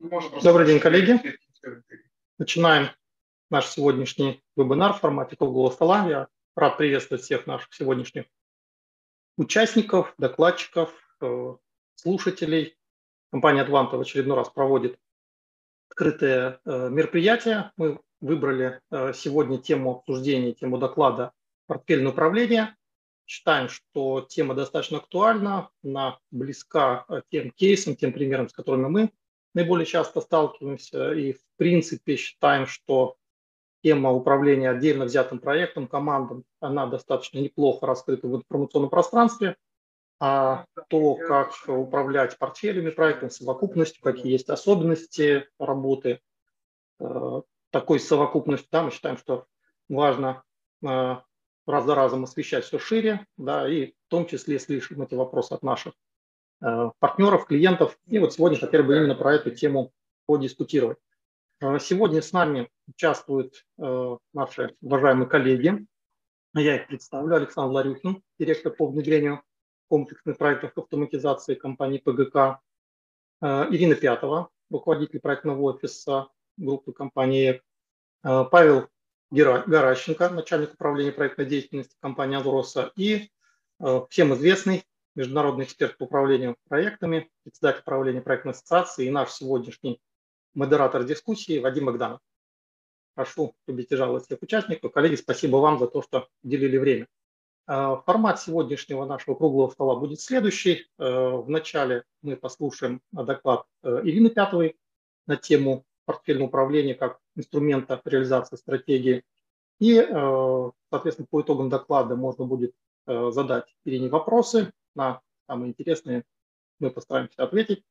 Добрый день, коллеги. Начинаем наш сегодняшний вебинар в формате круглого стола. Я рад приветствовать всех наших сегодняшних участников, докладчиков, э, слушателей. Компания Advanta в очередной раз проводит открытое э, мероприятие. Мы выбрали э, сегодня тему обсуждения, тему доклада «Портфельное управление». Считаем, что тема достаточно актуальна, она близка тем кейсам, тем примерам, с которыми мы наиболее часто сталкиваемся. И в принципе считаем, что тема управления отдельно взятым проектом, командам, она достаточно неплохо раскрыта в информационном пространстве. А то, как управлять портфелями проектов, совокупностью, какие есть особенности работы э, такой совокупностью, да, мы считаем, что важно э, раз за разом освещать все шире, да, и в том числе слышим эти вопросы от наших партнеров, клиентов. И вот сегодня хотели бы именно про эту тему подискутировать. Э, сегодня с нами участвуют э, наши уважаемые коллеги. Я их представлю. Александр Ларюхин, директор по внедрению комплексных проектов автоматизации компании ПГК. Ирина Пятова, руководитель проектного офиса группы компании ЭК. Павел Гаращенко, начальник управления проектной деятельности компании «Азроса». И всем известный международный эксперт по управлению проектами, председатель правления проектной ассоциации и наш сегодняшний модератор дискуссии Вадим Богданов. Прошу любить жаловать всех участников. Коллеги, спасибо вам за то, что уделили время. Э, формат сегодняшнего нашего круглого стола будет следующий. Э, Вначале мы послушаем доклад э, Ирины Пятовой на тему портфельного управления как инструмента реализации стратегии. И, соответственно, по итогам доклада можно будет задать Ирине вопросы, на самые интересные мы постараемся ответить.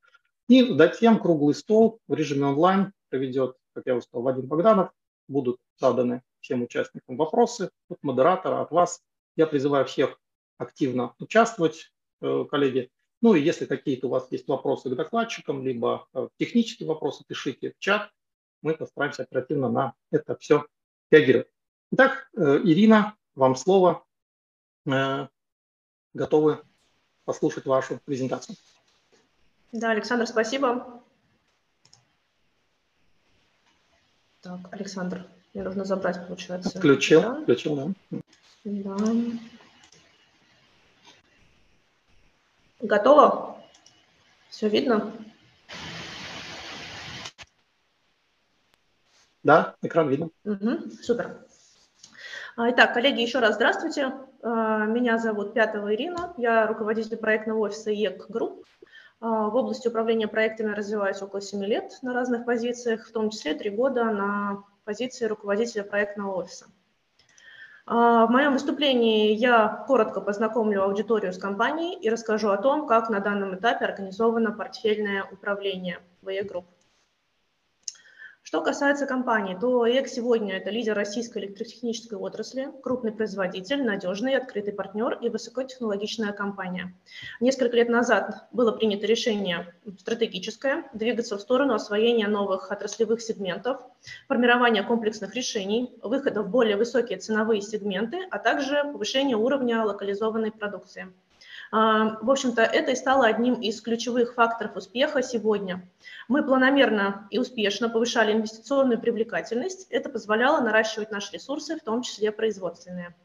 И затем круглый стол в режиме онлайн проведет, как я уже сказал, Вадим Богданов. Будут заданы всем участникам вопросы от модератора, от вас. Я призываю всех активно участвовать, э, коллеги. Ну и если какие-то у вас есть вопросы к докладчикам, либо э, технические вопросы, пишите в чат. Мы постараемся оперативно на это все реагировать. Итак, э, Ирина, вам слово. Готовы послушать вашу презентацию. Да, Александр, спасибо. Так, Александр, мне нужно забрать, получается. Включил, да? включил, да. Да. Готово? Все видно? Да, экран видно. Угу, супер. Итак, коллеги, еще раз здравствуйте. А, меня зовут Пятова Ирина, я руководитель проектного офиса IEK Group. А, в области управления проектами развиваюсь около 7 лет на разных позициях, в том числе 3 года на позиции руководителя проектного офиса. В моем выступлении я коротко познакомлю аудиторию с компанией и расскажу о том, как на данном этапе организовано портфельное управление в Group. Что касается компании, то ЭК сегодня это лидер российской электротехнической отрасли, крупный производитель, надежный, открытый партнер и высокотехнологичная компания. Несколько лет назад было принято решение стратегическое двигаться в сторону освоения новых отраслевых сегментов, формирования комплексных решений, выхода в более высокие ценовые сегменты, а также повышения уровня локализованной продукции. А, в общем-то, это и стало одним из ключевых факторов успеха сегодня. Мы планомерно и успешно повышали инвестиционную привлекательность. Это позволяло наращивать наши ресурсы, в том числе производственные.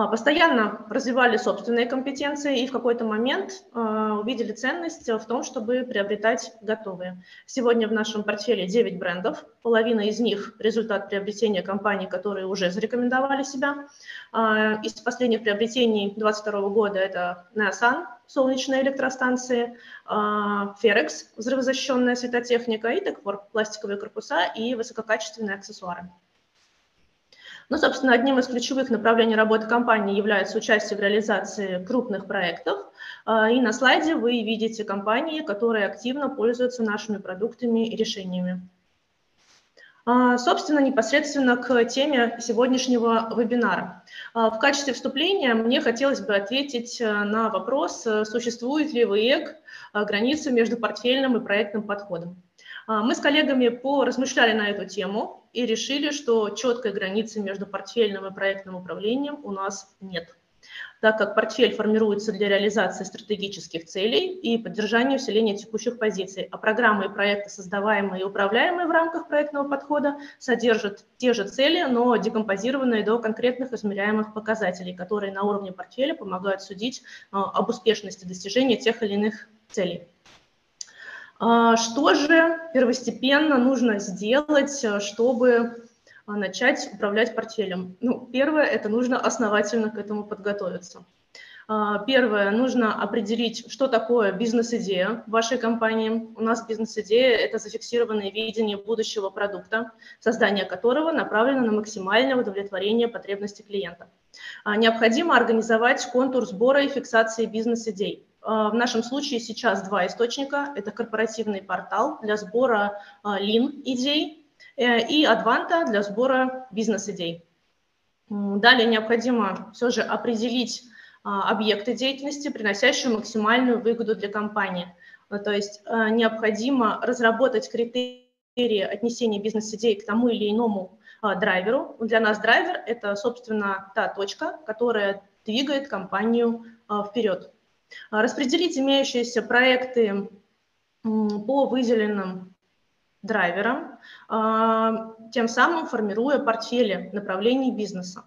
А, постоянно развивали собственные компетенции и в какой-то момент а, увидели ценность в том, чтобы приобретать готовые. Сегодня в нашем портфеле 9 брендов, половина из них результат приобретения компаний, которые уже зарекомендовали себя. А, из последних приобретений 2022 года это Neosan, солнечные электростанции, Ferex, взрывозащищенная светотехника и Текфор, пластиковые корпуса и высококачественные аксессуары. Ну, собственно, одним из ключевых направлений работы компании является участие в реализации крупных проектов. А, и на слайде вы видите компании, которые активно пользуются нашими продуктами и решениями. А, собственно, непосредственно к теме сегодняшнего вебинара. А, в качестве вступления мне хотелось бы ответить э, на вопрос, э, существует ли в ИЭК граница между портфельным и проектным подходом. Мы с коллегами поразмышляли на эту тему, и решили, что четкой границы между портфельным и проектным управлением у нас нет. так как портфель формируется для реализации стратегических целей и поддержания усиления текущих позиций, а программы и проекты, создаваемые и управляемые в рамках проектного подхода, содержат те же цели, но декомпозированные до конкретных измеряемых показателей, которые на уровне портфеля помогают судить а, об успешности достижения тех или иных целей. А, что же первостепенно нужно сделать, чтобы а, начать управлять портфелем? Ну, первое, это нужно основательно к этому подготовиться. А, первое, нужно определить, что такое бизнес-идея вашей компании. У нас бизнес-идея – это зафиксированное видение будущего продукта, создание которого направлено на максимальное удовлетворение потребностей клиента. Необходимо организовать контур сбора и фиксации бизнес-идей. В нашем случае сейчас два источника. Это корпоративный портал для сбора лин-идей э, и Advanta для сбора бизнес-идей. Далее необходимо все же определить объекты деятельности, приносящие максимальную выгоду для компании. То есть э, необходимо разработать критерии отнесения бизнес-идей к тому или иному драйверу. Для нас драйвер – это, собственно, та точка, которая двигает компанию вперед. А, распределить имеющиеся проекты по выделенным драйверам, а, тем самым формируя портфели направлений бизнеса.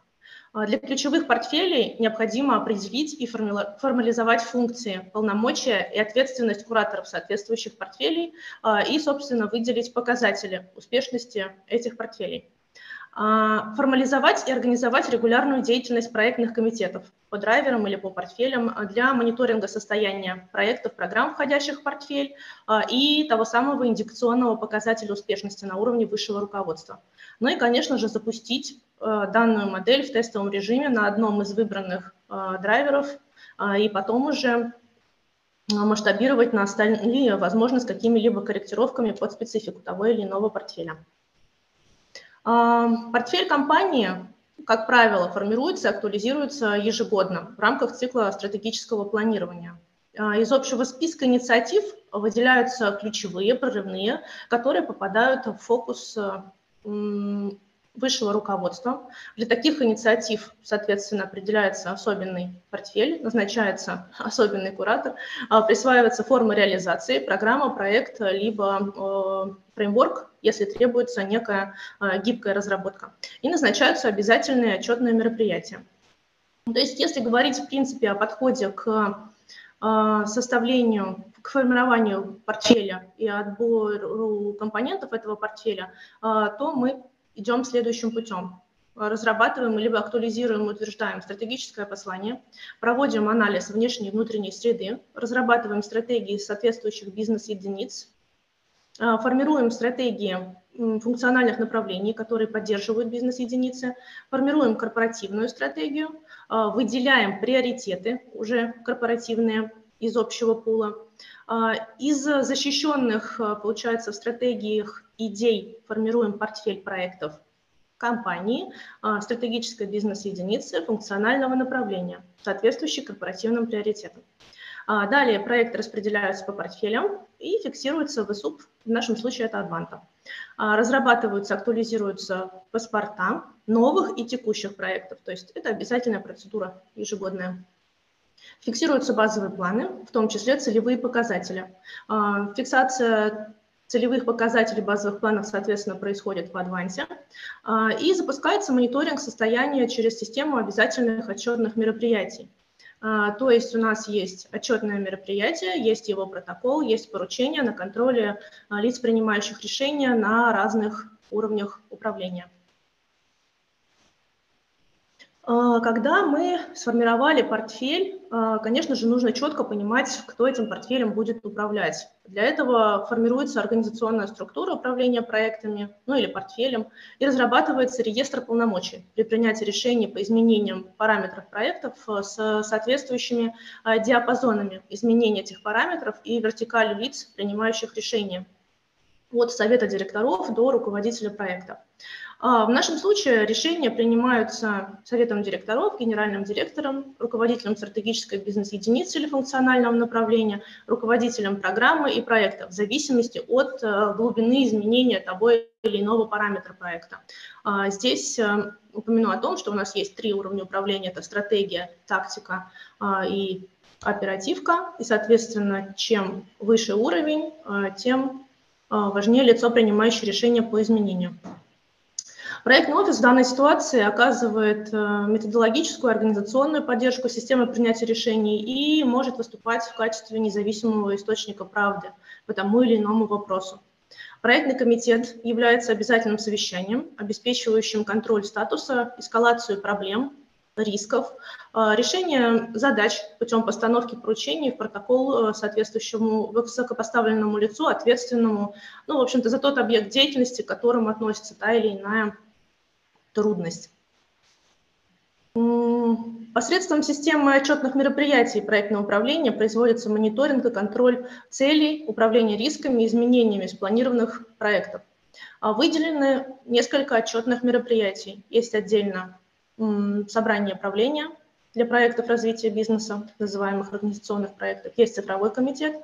А, для ключевых портфелей необходимо определить и формализовать функции, полномочия и ответственность кураторов соответствующих портфелей и, собственно, выделить показатели успешности этих портфелей. Формализовать и организовать регулярную деятельность проектных комитетов по драйверам или по портфелям для мониторинга состояния проектов, программ, входящих в портфель, а, и того самого индикационного показателя успешности на уровне высшего руководства. Ну и, конечно же, запустить а, данную модель в тестовом режиме на одном из выбранных драйверов, и потом уже масштабировать на остальные, возможно, с какими-либо корректировками под специфику того или иного портфеля. Портфель компании, как правило, формируется и актуализируется ежегодно в рамках цикла стратегического планирования. А, из общего списка инициатив выделяются ключевые, прорывные, которые попадают в фокус высшего руководства. Для таких инициатив, соответственно, определяется особенный портфель, назначается особенный куратор, а, присваивается форма реализации, программа, проект, либо фреймворк, если требуется некая а, гибкая разработка. И назначаются обязательные отчетные мероприятия. То есть если говорить, в принципе, о подходе к а, составлению, к формированию портфеля и отбору компонентов этого портфеля, то мы идем следующим путем. Разрабатываем либо актуализируем, утверждаем стратегическое послание, проводим анализ внешней и внутренней среды, разрабатываем стратегии соответствующих бизнес-единиц, а, формируем стратегии функциональных направлений, которые поддерживают бизнес-единицы, формируем корпоративную стратегию, а, выделяем приоритеты уже корпоративные из общего пула. А, из защищенных, получается, в стратегиях идей формируем портфель проектов компании, стратегической бизнес-единицы, функционального направления, соответствующий корпоративным приоритетам. Далее проекты распределяются по портфелям и фиксируется в ИСУП, в нашем случае это Адванта. Разрабатываются, актуализируются паспорта новых и текущих проектов, то есть это обязательная процедура ежегодная. Фиксируются базовые планы, в том числе целевые показатели. Фиксация целевых показателей базовых планов, соответственно, происходит в Адвансе. И запускается мониторинг состояния через систему обязательных отчетных мероприятий. А, то есть у нас есть отчетное мероприятие, есть его протокол, есть поручение на контроле а, лиц, принимающих решения на разных уровнях управления. А, когда мы сформировали портфель, а, конечно же, нужно четко понимать, кто этим портфелем будет управлять. Для этого формируется организационная структура управления проектами, ну или портфелем, и разрабатывается реестр полномочий при принятии решений по изменениям параметров проектов с соответствующими а, диапазонами изменения этих параметров и вертикалью лиц, принимающих решения от совета директоров до руководителя проекта. А, в нашем случае решения принимаются советом директоров, генеральным директором, руководителем стратегической бизнес-единицы или функционального направления, руководителем программы и проекта в зависимости от э, глубины изменения того или иного параметра проекта. А, здесь э, упомяну о том, что у нас есть три уровня управления. Это стратегия, тактика а, и оперативка. И, соответственно, чем выше уровень, э, тем важнее лицо, принимающее решение по изменению. Проектный офис в данной ситуации оказывает э, методологическую, организационную поддержку системы принятия решений и может выступать в качестве независимого источника правды по тому или иному вопросу. Проектный комитет является обязательным совещанием, обеспечивающим контроль статуса, эскалацию проблем, рисков, э, решение задач путем постановки поручений в протокол э, соответствующему высокопоставленному лицу, ответственному, ну, в общем-то, за тот объект деятельности, к которому относится та или иная трудность. Посредством системы отчетных мероприятий проектного управления производится мониторинг и контроль целей, управления рисками и изменениями спланированных проектов. А выделены несколько отчетных мероприятий. Есть отдельно собрание правления для проектов развития бизнеса, называемых организационных проектов. Есть цифровой комитет,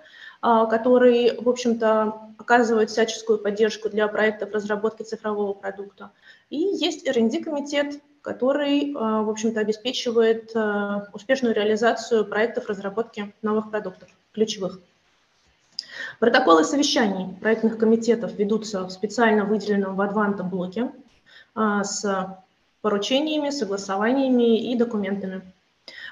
а, который, в общем-то, оказывает всяческую поддержку для проектов разработки цифрового продукта. И есть R&D-комитет, который, а, в общем-то, обеспечивает а, успешную реализацию проектов разработки новых продуктов, ключевых. Протоколы совещаний проектных комитетов ведутся в специально выделенном в Advanta блоке а, с поручениями, согласованиями и документами.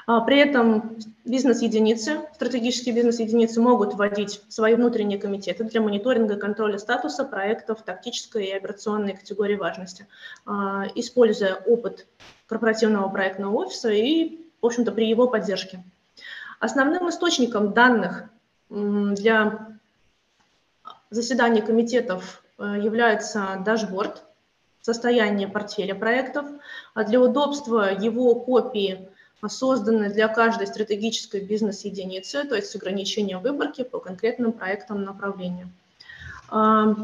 А, при этом бизнес-единицы, стратегические бизнес-единицы могут вводить свои внутренние комитеты для мониторинга и контроля статуса проектов тактической и операционной категории важности, а, используя опыт корпоративного проектного офиса и, в общем-то, при его поддержке. Основным источником данных для заседаний комитетов э, является дашборд состояния портфеля проектов, а для удобства его копии созданы для каждой стратегической бизнес-единицы, то есть с ограничением выборки по конкретным проектам направления. А,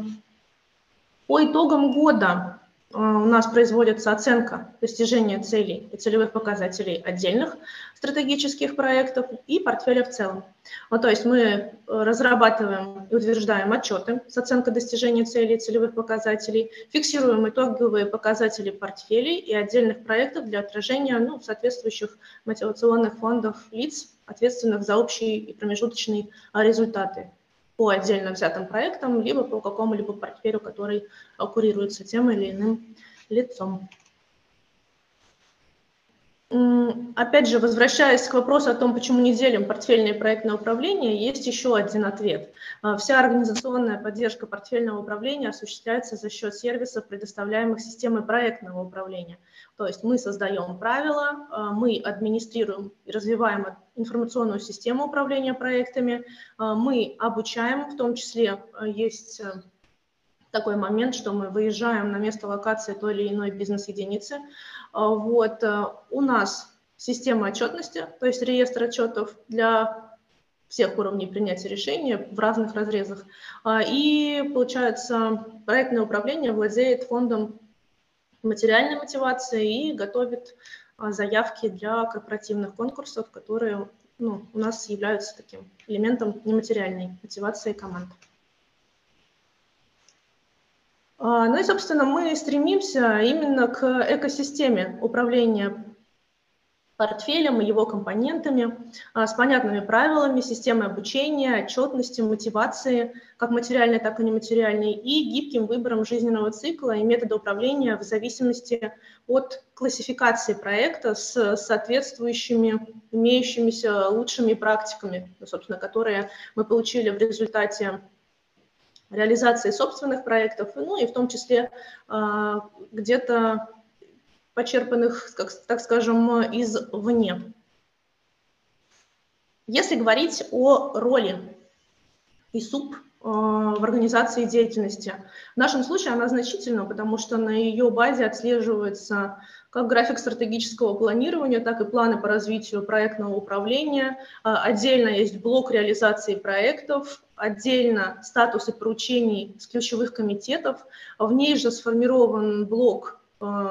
по итогам года у нас производится оценка достижения целей и целевых показателей отдельных стратегических проектов и портфеля в целом. Ну, то есть мы э, разрабатываем и утверждаем отчеты с оценкой достижения целей и целевых показателей, фиксируем итоговые показатели портфелей и отдельных проектов для отражения ну, соответствующих мотивационных фондов лиц, ответственных за общие и промежуточные результаты по отдельно взятым проектам, либо по какому-либо портфелю, который курируется тем или иным лицом. Опять же, возвращаясь к вопросу о том, почему не делим портфельное и проектное управление, есть еще один ответ. А, вся организационная поддержка портфельного управления осуществляется за счет сервисов, предоставляемых системой проектного управления. То есть мы создаем правила, а, мы администрируем и развиваем информационную систему управления проектами, а, мы обучаем, в том числе есть э, такой момент, что мы выезжаем на место локации той или иной бизнес-единицы. Вот. Э, у нас система отчетности, то есть реестр отчетов для всех уровней принятия решения в разных разрезах. И, получается, проектное управление владеет фондом материальной мотивации и готовит а, заявки для корпоративных конкурсов, которые ну, у нас являются таким элементом нематериальной мотивации команд. А, ну и, собственно, мы стремимся именно к экосистеме управления портфелем и его компонентами а, с понятными правилами, системой обучения, отчетности, мотивации, как материальной, так и нематериальной, и гибким выбором жизненного цикла и метода управления в зависимости от классификации проекта с соответствующими имеющимися лучшими практиками, собственно, которые мы получили в результате реализации собственных проектов, ну и в том числе а, где-то почерпанных, как, так скажем, извне. Если говорить о роли ИСУП а, в организации деятельности. В нашем случае она значительна, потому что на ее базе отслеживается как график стратегического планирования, так и планы по развитию проектного управления. А, отдельно есть блок реализации проектов, отдельно статусы поручений с ключевых комитетов. В ней же сформирован блок э,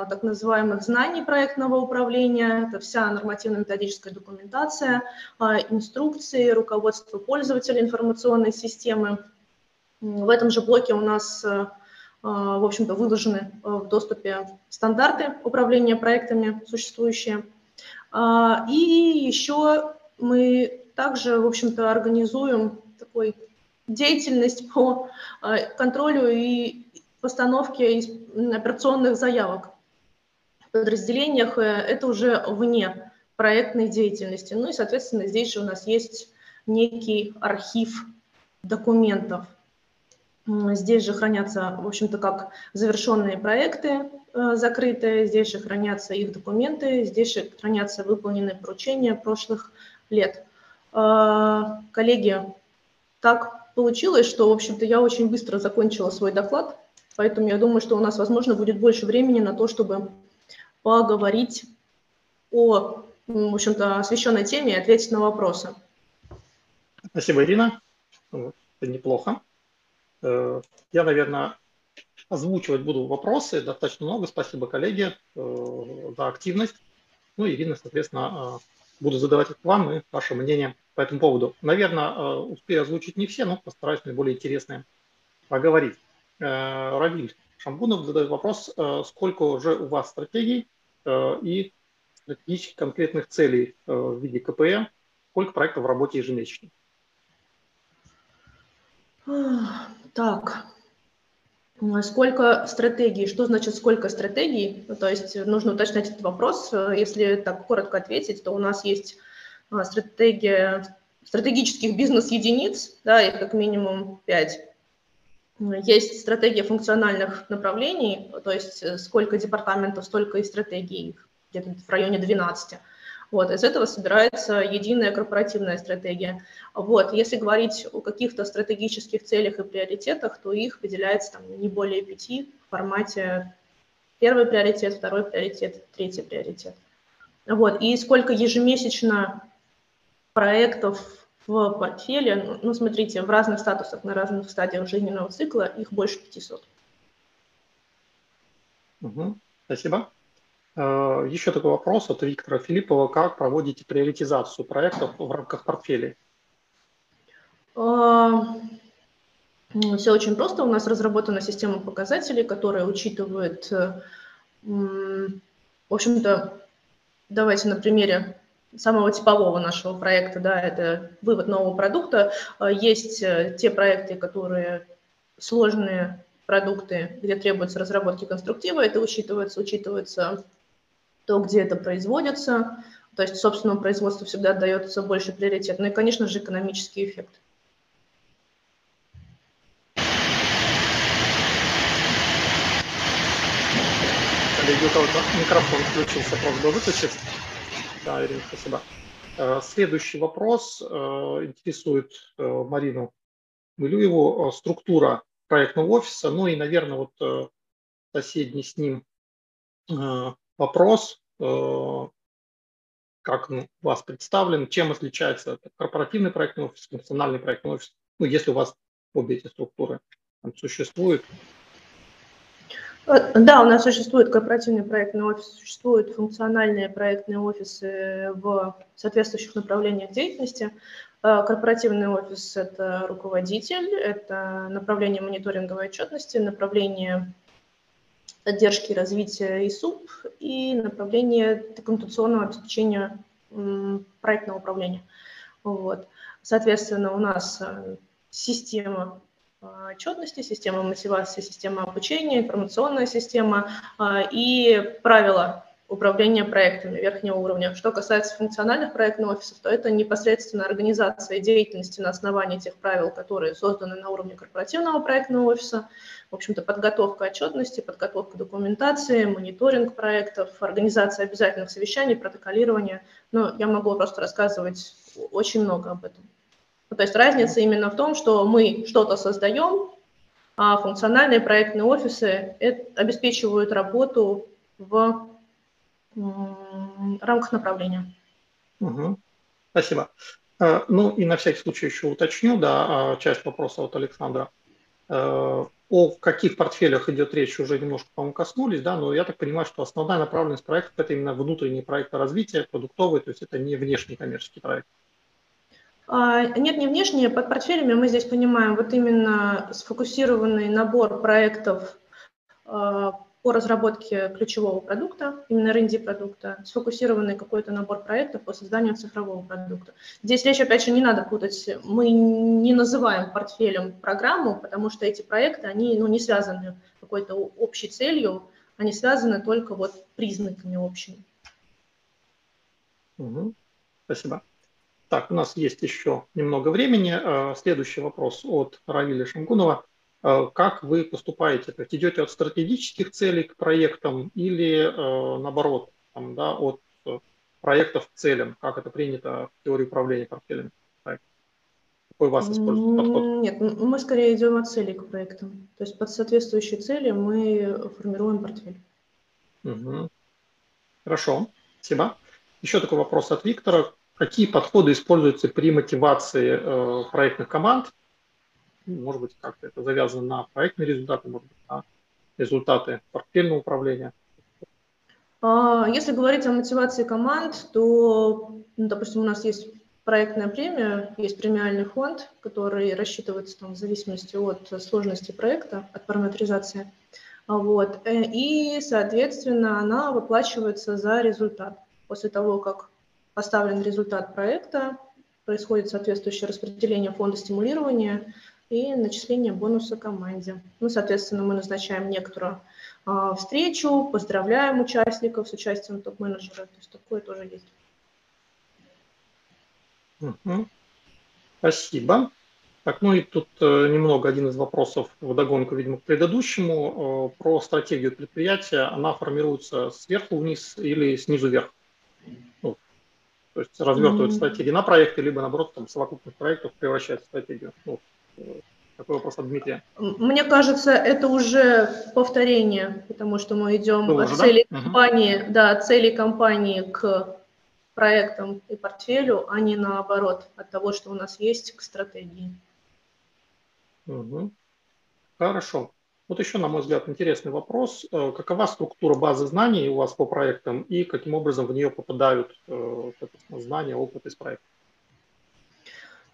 так называемых знаний проектного управления. Это вся нормативно-методическая документация, э, инструкции, руководство пользователя информационной системы. В этом же блоке у нас, э, в общем-то, выложены в доступе стандарты управления проектами существующие. И еще мы также, в общем-то, организуем такой деятельность по э, контролю и постановке операционных заявок в подразделениях. Э, это уже вне проектной деятельности. Ну и, соответственно, здесь же у нас есть некий архив документов. Здесь же хранятся, в общем-то, как завершенные проекты э, закрытые, здесь же хранятся их документы, здесь же хранятся выполненные поручения прошлых лет. Коллеги, так получилось, что, в общем-то, я очень быстро закончила свой доклад, поэтому я думаю, что у нас, возможно, будет больше времени на то, чтобы поговорить о, в общем-то, освещенной теме и ответить на вопросы. Спасибо, Ирина. Неплохо. Э, я, наверное, озвучивать буду вопросы, достаточно много. Спасибо, коллеги, э, за активность. Ну, Ирина, соответственно, э, буду задавать вам и ваше мнение по этому поводу. Наверное, успею озвучить не все, но постараюсь наиболее интересные поговорить. Э, Равиль Шамбунов задает вопрос, э, сколько уже у вас стратегий и стратегических конкретных целей в виде КПМ, сколько проектов в работе ежемесячно? Так, Сколько стратегий? Что значит сколько стратегий? То есть нужно уточнять этот вопрос. Если так коротко ответить, то у нас есть а, стратегия стратегических бизнес-единиц, да, их как минимум 5. Есть стратегия функциональных направлений, то есть сколько департаментов, столько и стратегий, где-то в районе 12. Вот, из этого собирается единая корпоративная стратегия. Вот, если говорить о каких-то стратегических целях и приоритетах, то их выделяется там, не более пяти в формате первый приоритет, второй приоритет, третий приоритет. Вот, и сколько ежемесячно проектов в портфеле, ну, ну, смотрите, в разных статусах, на разных стадиях жизненного цикла, их больше 500. Угу, спасибо. Э, еще такой вопрос от Виктора Филиппова. Как проводите приоритизацию проектов в рамках портфеля? Э, Все очень просто. У нас разработана система показателей, которая учитывает, в общем-то, давайте на примере самого типового нашего проекта, да, это вывод нового продукта. А, есть э, те проекты, которые сложные продукты, где требуется разработки конструктива, это учитывается, учитывается то, где это производится, то есть собственному производству всегда отдается больше приоритет. Ну и, конечно же, экономический эффект. Коллеги, микрофон включился, просьба выключить. Да, Ирина, спасибо. Э, следующий вопрос э, интересует э, Марину Мылюеву. Структура проектного офиса, ну и, наверное, вот соседний с ним вопрос, как у вас представлен, чем отличается корпоративный проектный офис, функциональный проектный офис, ну, если у вас обе эти структуры там существуют. Э, да, у нас существует корпоративный проектный офис, существуют функциональные проектные офисы в соответствующих направлениях деятельности. Э, корпоративный офис – это руководитель, это направление мониторинговой отчетности, направление поддержки развития ИСУП и направление документационного обеспечения проектного управления. Вот. Соответственно, у нас э, система отчетности, система мотивации, система обучения, информационная система а, и правила управления проектами верхнего уровня. Что касается функциональных проектных офисов, то это непосредственно организация деятельности на основании тех правил, которые созданы на уровне корпоративного проектного офиса. В общем-то, подготовка отчетности, подготовка документации, мониторинг проектов, организация обязательных совещаний, протоколирование. Но я могу просто рассказывать очень много об этом. Ну, то есть разница именно в том, что мы что-то создаем, а функциональные проектные офисы обеспечивают работу в рамках направления. Угу. Спасибо. Ну и на всякий случай еще уточню, да, часть вопроса от Александра. О каких портфелях идет речь, уже немножко, по-моему, коснулись, да, но я так понимаю, что основная направленность проекта – это именно внутренний проект развития, продуктовый, то есть это не внешний коммерческий проект. А, нет, не внешние. Под портфелями мы здесь понимаем вот именно сфокусированный набор проектов а, по разработке ключевого продукта, именно R&D продукта, сфокусированный какой-то набор проектов по созданию цифрового продукта. Здесь речь, опять же, не надо путать. Мы не называем портфелем программу, потому что эти проекты, они ну, не связаны какой-то общей целью, они связаны только вот признаками общими. Угу. Спасибо. Так, у нас есть еще немного времени. Э, следующий вопрос от Равиля Шамгунова. Э, как вы поступаете? То есть идете от стратегических целей к проектам или э, наоборот, там, да, от проектов к целям? Как это принято в теории управления портфелями? Какой у вас используется подход? Нет, мы скорее идем от целей к проектам. То есть под соответствующие цели мы формируем портфель. Угу. Хорошо, спасибо. Еще такой вопрос от Виктора. Какие подходы используются при мотивации э, проектных команд? Ну, может быть, как-то это завязано на проектные результаты, может быть, на результаты портфельного управления. А, если говорить о мотивации команд, то, ну, допустим, у нас есть проектная премия, есть премиальный фонд, который рассчитывается там, в зависимости от сложности проекта, от параметризации. Вот. Э, и, соответственно, она выплачивается за результат. После того, как поставлен результат проекта, происходит соответствующее распределение фонда стимулирования и начисление бонуса команде. Ну, соответственно, мы назначаем некоторую э, встречу, поздравляем участников с участием топ-менеджера, то есть такое тоже есть. Угу. Спасибо. Так, ну и тут э, немного один из вопросов в догонку, видимо, к предыдущему. Э, про стратегию предприятия. Она формируется сверху вниз или снизу вверх? Ну, то есть развертывают mm-hmm. стратегии на проекты, либо наоборот там совокупных проектов превращают в стратегию. Ну, такой вопрос от Дмитрия. Мне кажется, это уже повторение, потому что мы идем Было от же, цели да? компании, угу. да, от целей компании к проектам и портфелю, а не наоборот, от того, что у нас есть, к стратегии. Угу. Хорошо. Вот еще, на мой взгляд, интересный вопрос. Э, какова структура базы знаний у вас по проектам и каким образом в нее попадают э, знания, опыт из проекта?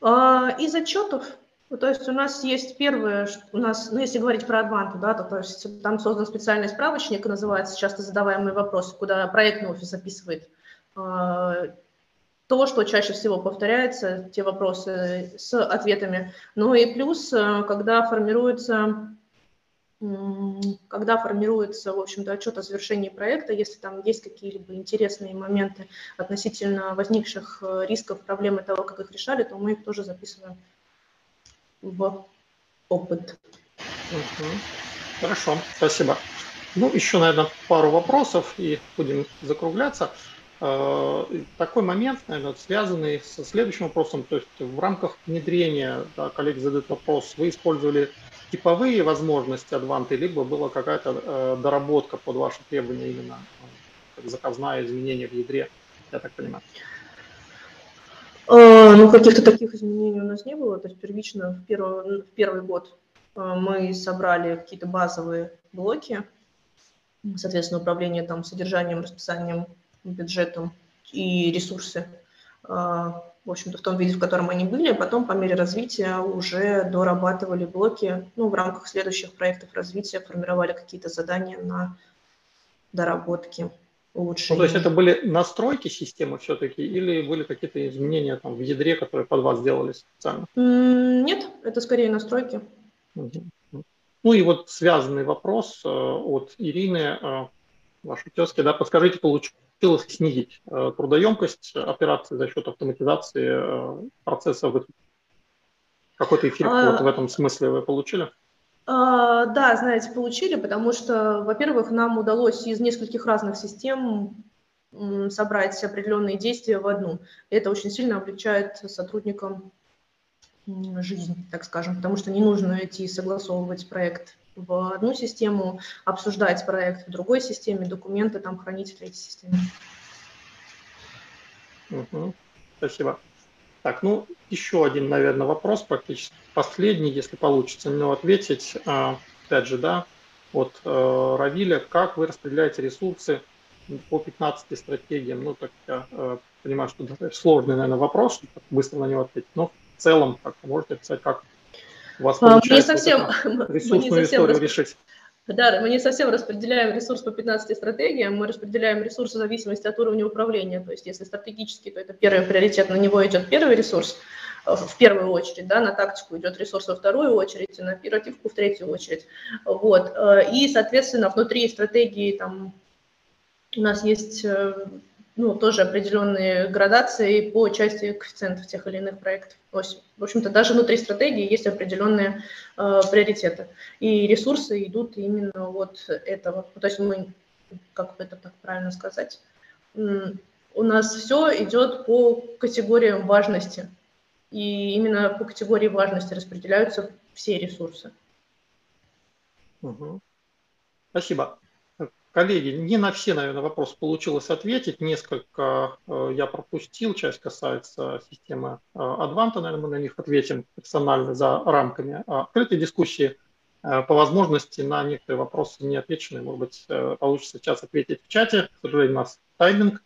А, из отчетов. Ну, то есть у нас есть первое, у нас, ну, если говорить про Адванту, да, то, то есть там создан специальный справочник, называется часто задаваемые вопросы, куда проектный офис описывает а, то, что чаще всего повторяется, те вопросы с ответами. Ну и плюс, э, когда формируется когда формируется, в общем-то, отчет о завершении проекта, если там есть какие-либо интересные моменты относительно возникших э, рисков, проблем и того, как их решали, то мы их тоже записываем в опыт. Хорошо, спасибо. Ну, еще, наверное, пару вопросов и будем закругляться. Э, такой момент, наверное, связанный со следующим вопросом, то есть в рамках внедрения, да, коллеги задают вопрос, вы использовали типовые возможности Advante, либо была какая-то э, доработка под ваши требования именно как заказное изменение в ядре, я так понимаю? А, ну, каких-то таких изменений у нас не было. То есть первично в первый, в первый год э, мы собрали какие-то базовые блоки, соответственно, управление там содержанием, расписанием, бюджетом и ресурсы в общем-то, в том виде, в котором они были, а потом по мере развития уже дорабатывали блоки, ну, в рамках следующих проектов развития формировали какие-то задания на доработки, улучшения. Ну, то есть это были настройки системы все-таки или были какие-то изменения там в ядре, которые под вас сделали специально? Нет, это скорее настройки. Ну и вот связанный вопрос э, от Ирины, э, вашей тезки, да, подскажите, получилось получилось снизить э, трудоемкость операций за счет автоматизации э, процесса. Какой-то эффект а... вот в этом смысле вы получили? А, да, знаете, получили, потому что, во-первых, нам удалось из нескольких разных систем собрать определенные действия в одну. Это очень сильно облегчает сотрудникам жизнь, так скажем, потому что не нужно идти согласовывать проект в одну систему, обсуждать проект в другой системе, документы там хранить в третьей системе. Угу. Спасибо. Так, ну, еще один, наверное, вопрос, практически последний, если получится на него ответить. А, опять же, да, от э, Равиля, как вы распределяете ресурсы по 15 стратегиям? Ну, так я э, понимаю, что сложный, наверное, вопрос, быстро на него ответить, но в целом, как можете описать, как у вас получается не совсем, вот ресурсную историю расп... решить? Да, мы не совсем распределяем ресурс по 15 стратегиям, мы распределяем ресурсы в зависимости от уровня управления. То есть если стратегически, то это первый приоритет, на него идет первый ресурс э, в первую очередь, да, на тактику идет ресурс во вторую очередь, и на оперативку в третью очередь. Вот. Э, и, соответственно, внутри стратегии там у нас есть э, ну, тоже определенные градации по части коэффициентов тех или иных проектов. В общем-то, даже внутри стратегии есть определенные э, приоритеты. И ресурсы идут именно вот этого. То есть мы, как это так правильно сказать, у нас все идет по категориям важности. И именно по категории важности распределяются все ресурсы. Угу. Спасибо. Коллеги, не на все, наверное, вопросы получилось ответить. Несколько э, я пропустил. Часть касается системы э, Advanta, наверное, мы на них ответим персонально за рамками открытой дискуссии. Э, по возможности на некоторые вопросы не отвеченные, может быть, получится сейчас ответить в чате. К сожалению, у нас тайминг.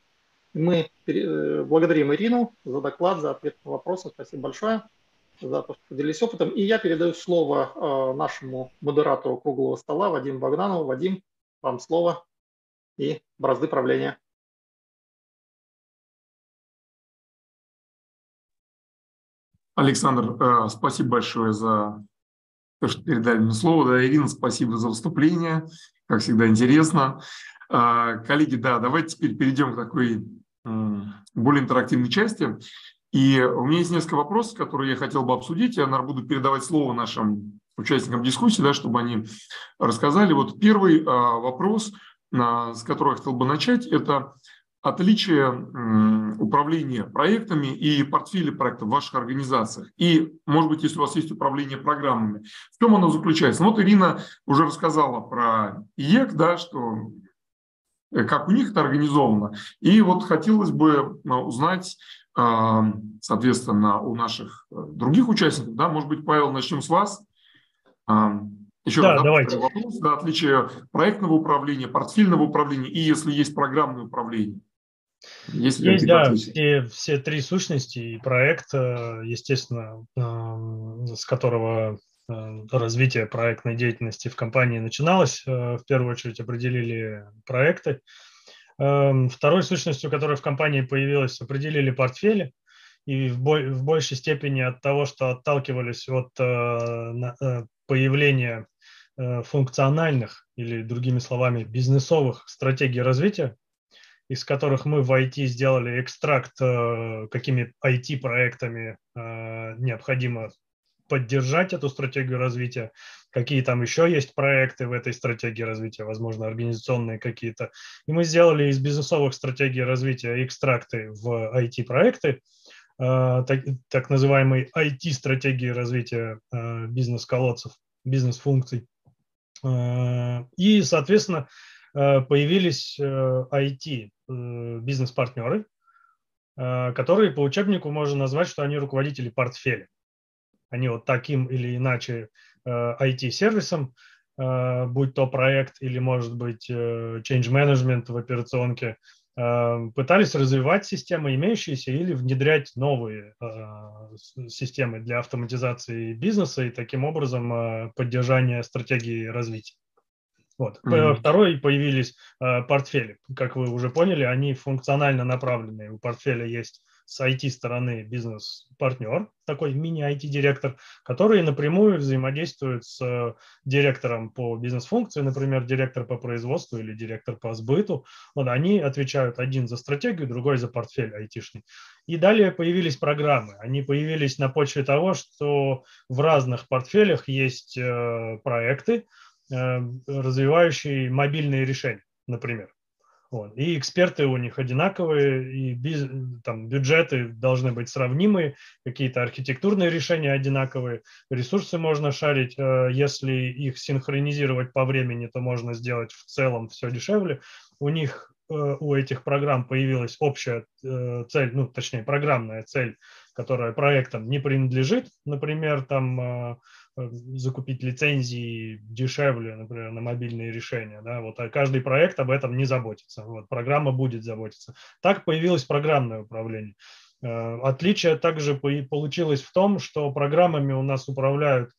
Мы благодарим Ирину за доклад, за ответ на вопросы. Спасибо большое за то, что поделились опытом. И я передаю слово нашему модератору круглого стола Вадиму Богданову. Вадим, вам слово и бразды правления. Александр, э, спасибо большое за то, что передали мне слово. Да, Ирина, спасибо за выступление. Как всегда, интересно. Э, коллеги, да, давайте теперь перейдем к такой более интерактивной части. И у меня есть несколько вопросов, которые я хотел бы обсудить. Я, наверное, буду передавать слово нашим участникам дискуссии, да, чтобы они рассказали. Вот первый а, вопрос, а, с которого я хотел бы начать, это отличие управления проектами и портфеля проектов в ваших организациях. И, может быть, если у вас есть управление программами, в чем оно заключается? Ну, вот Ирина уже рассказала про IEK, да, что э, как у них это организовано. И вот хотелось бы а, узнать, соответственно, у наших э, других участников, да, может быть, Павел, начнем с вас. Еще да, раз давайте. вопрос, да, отличие проектного управления, портфельного управления и если есть программное управление. Если есть, да, все, все три сущности и проект, э, естественно, с которого э, развитие проектной деятельности в компании начиналось. Э, в первую очередь определили проекты. Эм, второй сущностью, которая в компании появилась, определили портфели и в, бо- в большей степени от того, что отталкивались от э, появления э, функциональных или, другими словами, бизнесовых стратегий развития, из которых мы в IT сделали экстракт, э, какими IT-проектами э, необходимо поддержать эту стратегию развития, какие там еще есть проекты в этой стратегии развития, возможно, организационные какие-то. И мы сделали из бизнесовых стратегий развития экстракты в IT-проекты, так, так называемой IT-стратегии развития э, бизнес-колодцев, бизнес-функций. Э, и, соответственно, появились IT бизнес-партнеры, которые по учебнику можно назвать, что они руководители портфеля. Они вот таким или иначе IT-сервисом, будь то проект или, может быть, change management в операционке, Э, пытались развивать системы имеющиеся или внедрять новые э, системы для автоматизации бизнеса и таким образом э, поддержания стратегии развития. Вот. Mm-hmm. Второй появились портфели. Как вы уже поняли, они функционально направленные. У портфеля есть с IT-стороны бизнес-партнер, такой мини-IT-директор, который напрямую взаимодействует с директором по бизнес-функции, например, директор по производству или директор по сбыту. Вот они отвечают один за стратегию, другой за портфель айтишный. И далее появились программы. Они появились на почве того, что в разных портфелях есть э, проекты, э, развивающие мобильные решения, например. Вот. И эксперты у них одинаковые, и биз, там, бюджеты должны быть сравнимые, какие-то архитектурные решения одинаковые, ресурсы можно шарить, э, если их синхронизировать по времени, то можно сделать в целом все дешевле. У них, э, у этих программ появилась общая э, цель, ну, точнее, программная цель которая проектам не принадлежит, например, там закупить лицензии дешевле, например, на мобильные решения. Да? Вот, а каждый проект об этом не заботится. Вот, программа будет заботиться. Так появилось программное управление. Отличие также получилось в том, что программами у нас управляют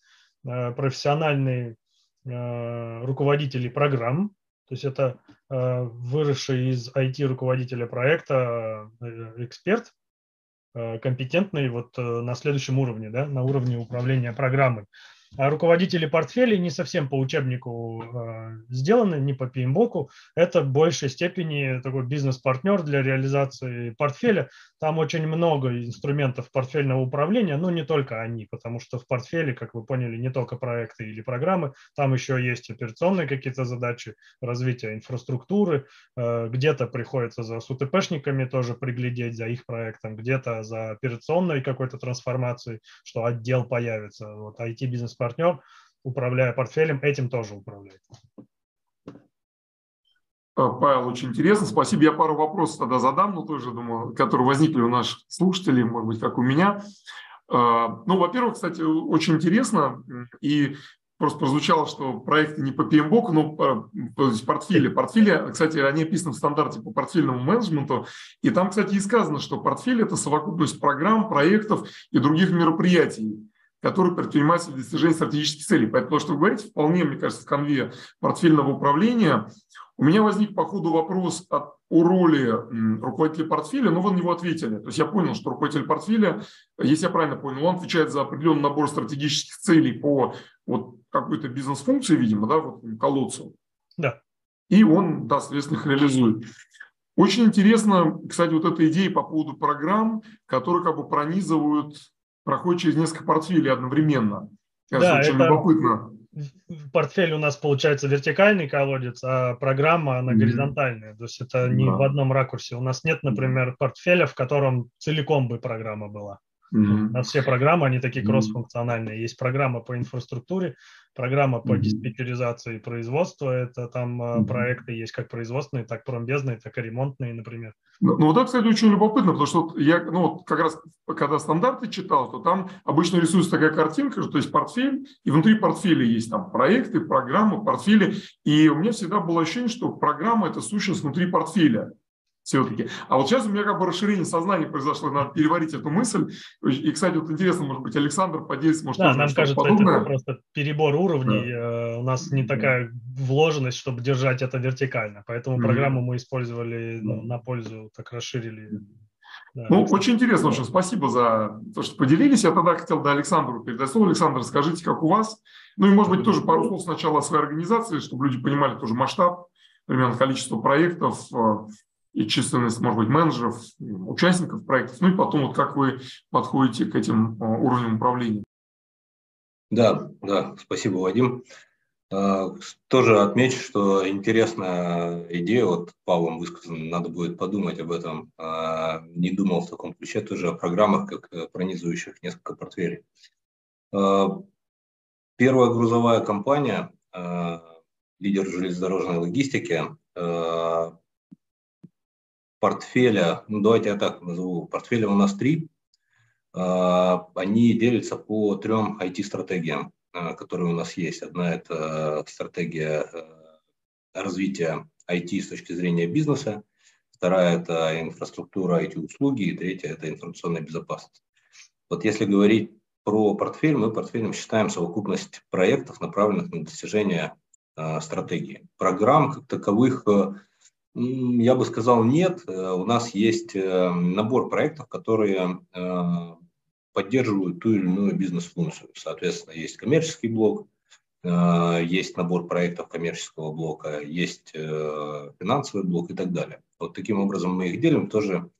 профессиональные руководители программ, то есть это э, выросший из IT-руководителя проекта э, эксперт, э, компетентный вот на следующем уровне, да, на уровне управления программой. А руководители портфелей не совсем по учебнику э, сделаны, не по PMBOK. Это в большей степени такой бизнес-партнер для реализации портфеля. Там очень много инструментов портфельного управления, но не только они, потому что в портфеле, как вы поняли, не только проекты или программы, там еще есть операционные какие-то задачи, развитие инфраструктуры, э, где-то приходится за СУТПшниками тоже приглядеть за их проектом, где-то за операционной какой-то трансформацией, что отдел появится. Вот IT-бизнес партнер, управляя портфелем, этим тоже управляет. А, Павел, очень интересно. Спасибо. Я пару вопросов тогда задам, но тоже, думаю, которые возникли у наших слушателей, может быть, как у меня. А, ну, во-первых, кстати, очень интересно, и просто прозвучало, что проекты не по PMBOK, но а, то есть портфели. Портфели, кстати, они описаны в стандарте по портфельному менеджменту, и там, кстати, и сказано, что портфель – это совокупность программ, проектов и других мероприятий который предпринимается для достижения стратегических целей. Поэтому то, что вы говорите, вполне, мне кажется, в конве портфельного управления. У меня возник по ходу вопрос от, о роли руководителя портфеля, но вы на него ответили. То есть я понял, что руководитель портфеля, если я правильно понял, он отвечает за определенный набор стратегических целей по вот какой-то бизнес-функции, видимо, да, вот колодцу. Да. И он, да, соответственно, их реализует. Очень интересно, кстати, вот эта идея по поводу программ, которые как бы пронизывают проходит через несколько портфелей одновременно. Кажется, да, очень это... любопытно. Портфель у нас получается вертикальный колодец, а программа она mm-hmm. горизонтальная. То есть это не да. в одном ракурсе. У нас нет, например, портфеля, в котором целиком бы программа была. Mm-hmm. У нас все программы, они такие кроссфункциональные. Есть программа по инфраструктуре, программа по mm-hmm. диспетчеризации производства. Это там mm-hmm. проекты есть как производственные, так промбезные, так и ремонтные, например. Ну, ну вот это, кстати, очень любопытно, потому что вот я, ну, вот как раз когда стандарты читал, то там обычно рисуется такая картинка, что то есть портфель, и внутри портфеля есть там проекты, программы, портфели. И у меня всегда было ощущение, что программа – это сущность внутри портфеля все-таки. А вот сейчас у меня как бы расширение сознания произошло, надо переварить эту мысль. И, кстати, вот интересно, может быть, Александр поделится, может, да, нам кажется, подобное. это просто перебор уровней. Да. Э, у нас не такая вложенность, чтобы держать это вертикально. Поэтому mm-hmm. программу мы использовали ну, на пользу, так расширили. Да, ну, Александр. очень интересно, очень спасибо за то, что поделились. Я тогда хотел до Александру передать слово. Александр, скажите, как у вас? Ну и, может быть, тоже пару слов сначала о своей организации, чтобы люди понимали тоже масштаб, примерно количество проектов, э, и численность, может быть, менеджеров, участников проектов, ну и потом вот как вы подходите к этим а, уровням управления. Да, да, спасибо, Вадим. А, тоже отмечу, что интересная идея, вот Павлом высказана, надо будет подумать об этом. А, не думал в таком ключе тоже о программах, как пронизывающих несколько портфелей. Первая грузовая компания, лидер железнодорожной логистики, портфеля, ну давайте я так назову, портфеля у нас три, а, они делятся по трем IT-стратегиям, а, которые у нас есть. Одна – это стратегия а, развития IT с точки зрения бизнеса, вторая – это инфраструктура IT-услуги, и третья – это информационная безопасность. Вот если говорить про портфель, мы портфелем считаем совокупность проектов, направленных на достижение стратегии. Программ как таковых я бы сказал нет. Э, у нас есть э, набор проектов, которые э, поддерживают ту или иную бизнес-функцию. Соответственно, есть коммерческий блок, есть набор проектов коммерческого блока, есть финансовый блок и так далее. Вот таким образом мы их делим, тоже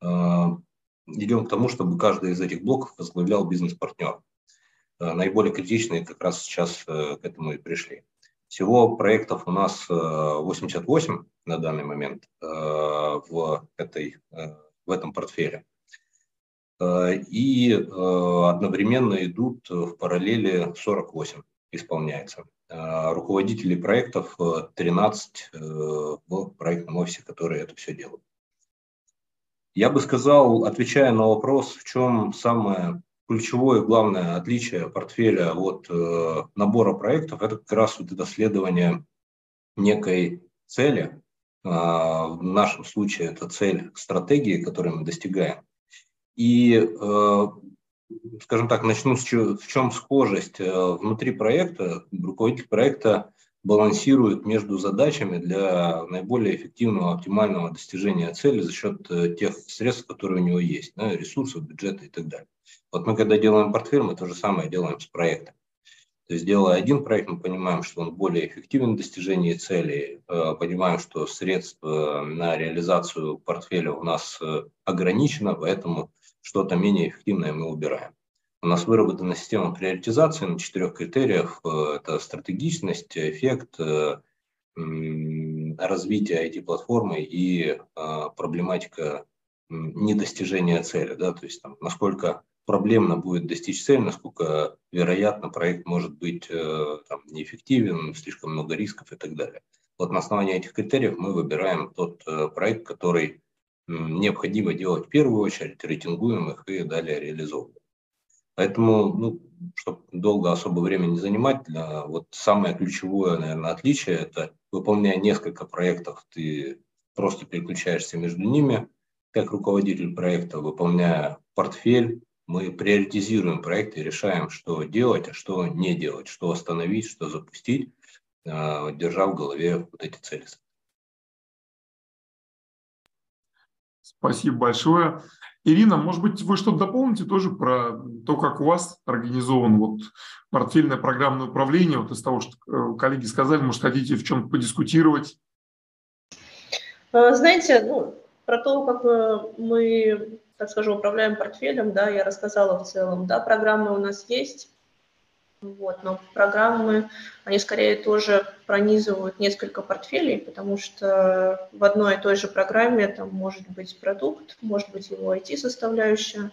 идем к тому, чтобы каждый из этих блоков возглавлял бизнес-партнер. Наиболее критичные как раз сейчас к этому и пришли. Всего проектов у нас 88 э, на данный момент э, в, этой, э, в этом портфеле. И одновременно идут в параллели 48 исполняется. Руководителей проектов 13 в проектном офисе, которые это все делают. Я бы сказал, отвечая на вопрос, в чем самое ключевое главное отличие портфеля от э, набора проектов, это как раз вот это следование некой цели. Э, в нашем случае это цель стратегии, которую мы достигаем. И, э, скажем так, начну с чего, в чем схожесть. Э, внутри проекта руководитель проекта балансирует между задачами для наиболее эффективного, оптимального достижения цели за счет э, тех средств, которые у него есть, ресурсов, бюджета и так далее. Вот мы когда делаем портфель, мы то же самое делаем с проектом. То есть делая один проект, мы понимаем, что он более эффективен в достижении цели, э, понимаем, что средств на реализацию портфеля у нас э, ограничено, поэтому что-то менее эффективное мы убираем. У нас выработана система приоритизации на четырех критериях. Э, это стратегичность, эффект, э, развитие IT-платформы и э, проблематика недостижения цели. Да? То есть там, насколько проблемно будет достичь цели, насколько вероятно проект может быть там, неэффективен, слишком много рисков и так далее. Вот на основании этих критериев мы выбираем тот проект, который необходимо делать в первую очередь, рейтингуем их и далее реализовываем. Поэтому, ну, чтобы долго особо времени не занимать, для, вот самое ключевое, наверное, отличие – это выполняя несколько проектов, ты просто переключаешься между ними, как руководитель проекта, выполняя портфель, мы приоритизируем проекты и решаем, что делать, а что не делать, что остановить, что запустить, а, держа в голове вот эти цели. Спасибо большое. Ирина, может быть, вы что-то дополните тоже про то, как у вас организован вот портфельное программное управление, вот из того, что э, коллеги сказали, может, хотите в чем-то подискутировать? А, знаете, ну, про то, как э, мы, так скажем, управляем портфелем, да, я рассказала в целом, да, программы у нас есть, вот, но программы, они скорее тоже пронизывают несколько портфелей, потому что в одной и той же программе там может быть продукт, может быть его IT-составляющая,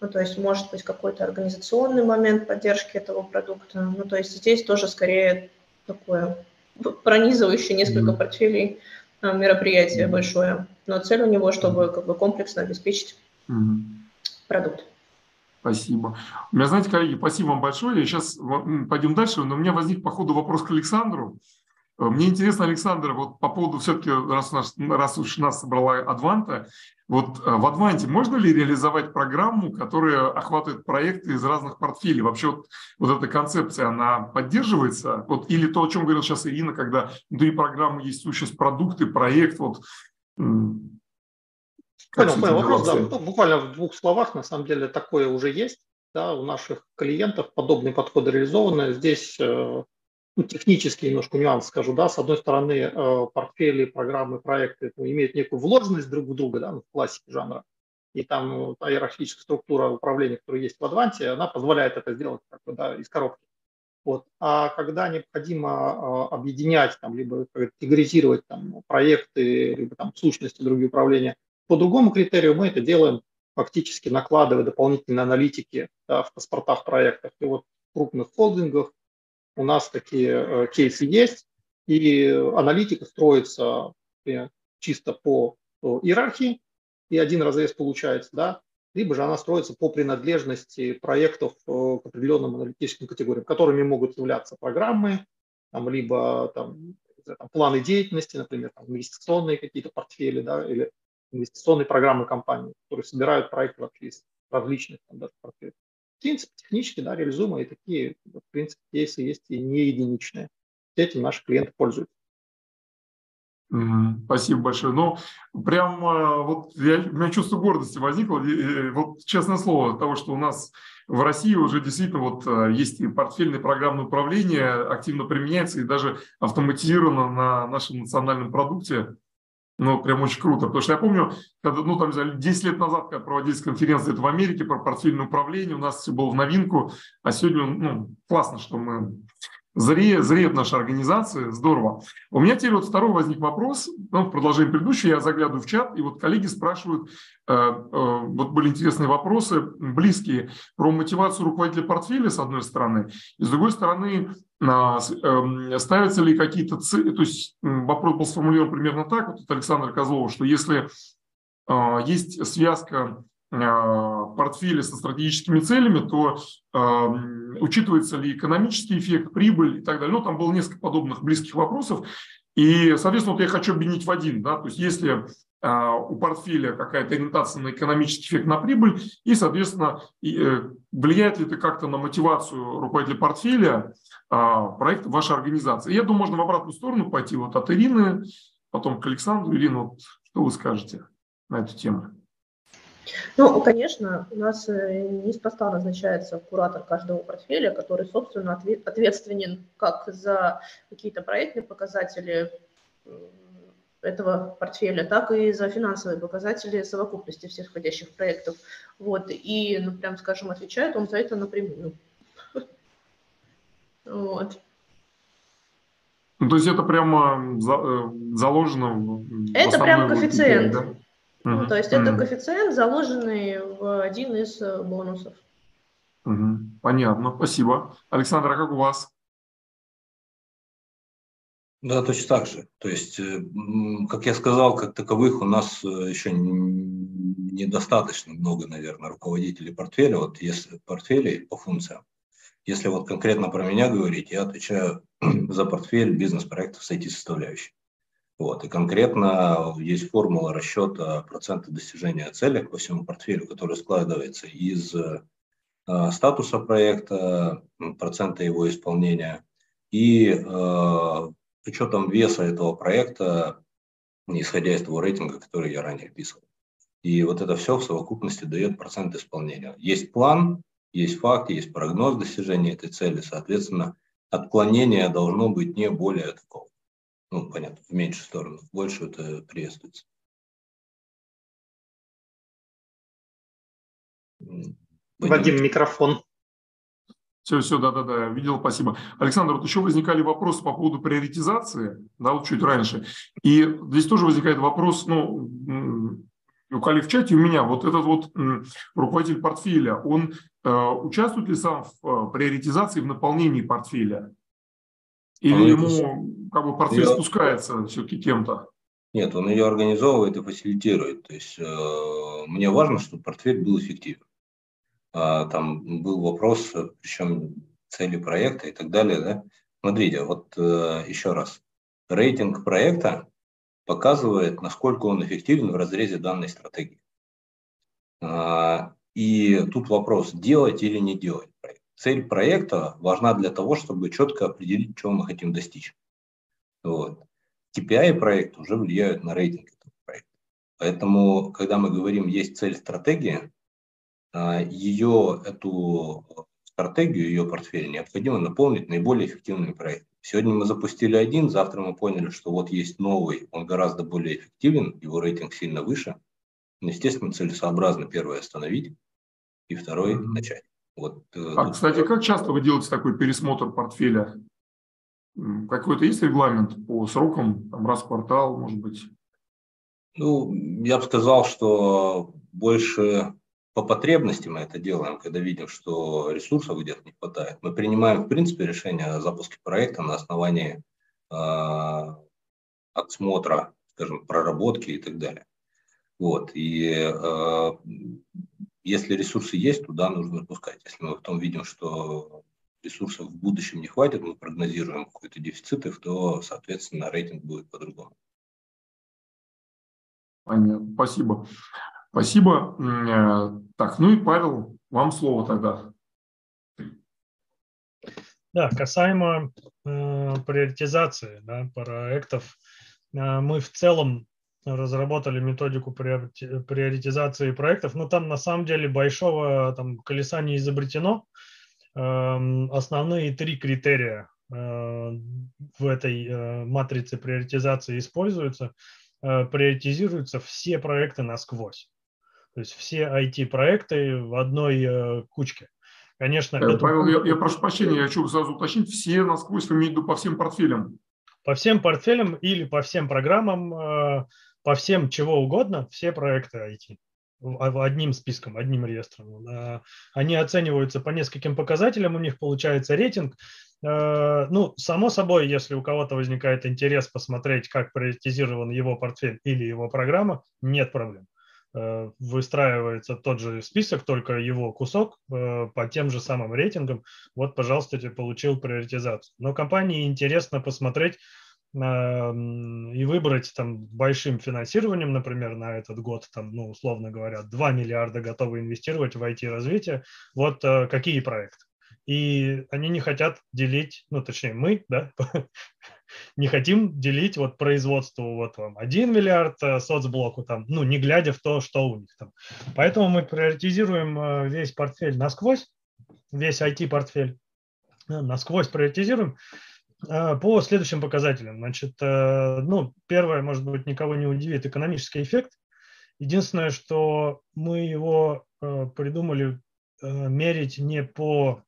ну, то есть может быть какой-то организационный момент поддержки этого продукта. Ну, то есть здесь тоже скорее такое пронизывающее несколько портфелей а, мероприятие большое. Но цель у него, чтобы как бы комплексно обеспечить mm-hmm. продукт. Спасибо. У меня, знаете, коллеги, спасибо вам большое. Я сейчас пойдем дальше, но у меня возник по ходу вопрос к Александру. Э, мне интересно, Александр, вот по поводу все-таки, раз, нас, раз уж нас собрала Адванта, вот э, в Адванте можно ли реализовать программу, которая охватывает проекты из разных портфелей? Вообще вот, вот эта концепция, она поддерживается? Вот, или то, о чем говорил сейчас Ирина, когда внутри программы есть сущность продукты, проект, вот Понял, понял вопрос, да. Ну, буквально в двух словах, на самом деле, такое уже есть. Да, у наших клиентов подобные подходы реализованы. Здесь э, ну, технический немножко нюанс скажу, да, с одной стороны, э, портфели, программы, проекты ну, имеют некую вложенность друг в друга, да, ну, в классике жанра, и там ну, та иерархическая структура управления, которая есть в Адванте, она позволяет это сделать как бы, да, из коробки. Вот. А когда необходимо э, объединять, там, либо категоризировать там, проекты, либо там, сущности другие управления, по другому критерию мы это делаем фактически накладывая дополнительные аналитики да, в паспортах проектов. И вот в крупных холдингах у нас такие э, кейсы есть, и аналитика строится э, чисто по э, иерархии, и один разрез получается, да, либо же она строится по принадлежности проектов э, к определенным аналитическим категориям, которыми могут являться программы, там, либо там, там, планы деятельности, например, там, инвестиционные какие-то портфели, да, или инвестиционные программы компании, которые собирают проекты вообще из различных там, даже портфелей. В принципе, технически да, реализуемые такие, в принципе, кейсы есть и не единичные. Этим наши клиенты пользуются. Спасибо большое. Ну, прям а, вот я, у меня чувство гордости возникло. Вот честное слово, того, что у нас в России уже действительно вот а, есть и портфельное программное управление, активно применяется и даже автоматизировано на нашем национальном продукте. Ну, прям очень круто, потому что я помню, когда, ну, там, 10 лет назад, когда проводились конференции это в Америке про портфельное управление, у нас все было в новинку, а сегодня, ну, классно, что мы Зреет, зреет наша организация, здорово. У меня теперь вот второй возник вопрос, ну, в продолжение предыдущего, я заглядываю в чат, и вот коллеги спрашивают, э, э, вот были интересные вопросы, близкие, про мотивацию руководителя портфеля, с одной стороны, и с другой стороны, ставятся ли какие-то цели, то есть вопрос был сформулирован примерно так, вот от Александра Козлова, что если есть связка портфеля со стратегическими целями, то учитывается ли экономический эффект, прибыль и так далее. Ну, там было несколько подобных близких вопросов. И, соответственно, вот я хочу объединить в один. Да? То есть если а, у портфеля какая-то ориентация на экономический эффект на прибыль, и, соответственно, э, влияет ли это как-то на мотивацию руководителя портфеля а, проекта вашей организации. Я думаю, можно в обратную сторону пойти вот от Ирины, потом к Александру. Ирина, вот что вы скажете на эту тему? Ну, конечно, у нас э, неспроста назначается куратор каждого портфеля, который, собственно, ответственен как за какие-то проектные показатели этого портфеля, так и за финансовые показатели совокупности всех входящих проектов. Вот. И, ну, прям скажем, отвечает он за это напрямую. Вот. Ну, то есть это прямо э, заложено в Это прям коэффициент. Да? Ну, то есть это коэффициент, заложенный в один из э, бонусов. Понятно, спасибо. Александр, а как у вас? Да, точно так же. То есть, э, как я сказал, как таковых у нас э, еще недостаточно много, наверное, руководителей портфеля, вот если портфелей по функциям. Если вот конкретно про меня говорить, я отвечаю за портфель бизнес-проектов с IT-составляющей. Вот. И конкретно есть формула расчета процента достижения цели по всему портфелю, который складывается из э, статуса проекта, процента его исполнения и э, учетом веса этого проекта, исходя из того рейтинга, который я ранее описывал. И вот это все в совокупности дает процент исполнения. Есть план, есть факт, есть прогноз достижения этой цели, соответственно, отклонение должно быть не более такого ну, понятно, в меньшую сторону, в большую это приветствуется. Вадим, микрофон. Все, все, да-да-да, видел, спасибо. Александр, вот еще возникали вопросы по поводу приоритизации, да, вот чуть раньше. И здесь тоже возникает вопрос, ну, у коллег в чате, у меня, вот этот вот руководитель портфеля, он э, участвует ли сам в э, приоритизации, в наполнении портфеля? Или он ему как бы портфель ее... спускается все-таки кем-то? Нет, он ее организовывает и фасилитирует. То есть э, мне важно, чтобы портфель был эффективен. А, там был вопрос, причем цели проекта и так далее. Да? Смотрите, вот э, еще раз. Рейтинг проекта показывает, насколько он эффективен в разрезе данной стратегии. А, и тут вопрос, делать или не делать проект цель проекта важна для того, чтобы четко определить, чего мы хотим достичь. Вот. KPI проекта уже влияют на рейтинг этого проекта. Поэтому, когда мы говорим, есть цель стратегии, ее, эту стратегию, ее портфель необходимо наполнить наиболее эффективными проектами. Сегодня мы запустили один, завтра мы поняли, что вот есть новый, он гораздо более эффективен, его рейтинг сильно выше. Но, естественно, целесообразно первое остановить и второй mm-hmm. начать. Вот, э, а, кстати, как часто вы делаете такой пересмотр портфеля? Какой-то есть регламент по срокам, там, раз в квартал, может быть? Ну, я бы сказал, что больше по потребности мы это делаем, когда видим, что ресурсов где-то не хватает. Мы принимаем, в принципе, решение о запуске проекта на основании э, отсмотра, скажем, проработки и так далее. Вот. И э, если ресурсы есть, туда нужно запускать. Если мы потом видим, что ресурсов в будущем не хватит, мы прогнозируем какой-то дефицит, то, соответственно, рейтинг будет по-другому. Понятно. Спасибо. Спасибо. Э, так, ну и Павел, вам слово тогда. Да, касаемо э, приоритизации да, проектов, э, мы в целом разработали методику приоритизации проектов. Но там на самом деле большого там, колеса не изобретено. Эм, основные три критерия э, в этой э, матрице приоритизации используются. Э, приоритизируются все проекты насквозь. То есть все IT-проекты в одной кучке. Конечно, Павел, это... я, я прошу прощения, я хочу сразу уточнить, все насквозь вы имеете по всем портфелям? По всем портфелям или по всем программам по всем чего угодно, все проекты IT одним списком, одним реестром. Они оцениваются по нескольким показателям, у них получается рейтинг. Э, ну, само собой, если у кого-то возникает интерес посмотреть, как приоритизирован его портфель или его программа, нет проблем. Э, выстраивается тот же список, только его кусок э, по тем же самым рейтингам. Вот, пожалуйста, ты получил приоритизацию. Но компании интересно посмотреть и выбрать там большим финансированием, например, на этот год, там, ну, условно говоря, 2 миллиарда готовы инвестировать в IT-развитие, вот э, какие проекты. И они не хотят делить, ну, точнее, мы, да, не хотим делить вот производству вот вам 1 миллиард э, соцблоку там, ну, не глядя в то, что у них там. Поэтому мы приоритизируем э, весь портфель насквозь, весь IT-портфель э, насквозь приоритизируем по следующим показателям. Значит, ну, первое, может быть, никого не удивит, экономический эффект. Единственное, что мы его придумали мерить не по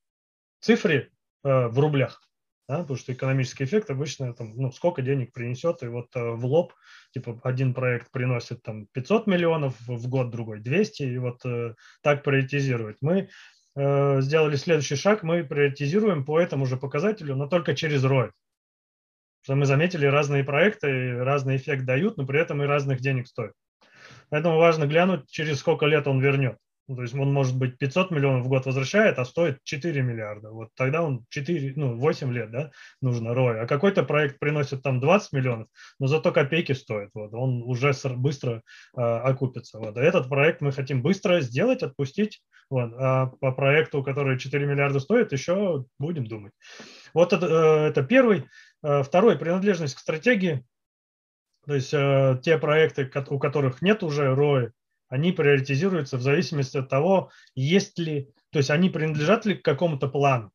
цифре в рублях, да, потому что экономический эффект обычно там, ну, сколько денег принесет, и вот э, в лоб, типа, один проект приносит там 500 миллионов в год, другой 200, и вот э, так приоритизировать. Мы э, сделали следующий шаг, мы приоритизируем по этому же показателю, но только через ROI. Что мы заметили, разные проекты разный эффект дают, но при этом и разных денег стоят. Поэтому важно глянуть, через сколько лет он вернет. Ну, то есть он, может быть, 500 миллионов в год возвращает, а стоит 4 миллиарда. Вот тогда он 4, ну, 8 лет, да, нужно ROI. А какой-то проект приносит там 20 миллионов, но зато копейки стоит. Вот, он уже быстро э, окупится. Вот. А этот проект мы хотим быстро сделать, отпустить. Вот. А по проекту, который 4 миллиарда стоит, еще будем думать. Вот это, э, это первый. Э, второй, принадлежность к стратегии. То есть э, те проекты, у которых нет уже ROI, они приоритизируются в зависимости от того, есть ли, то есть они принадлежат ли к какому-то плану.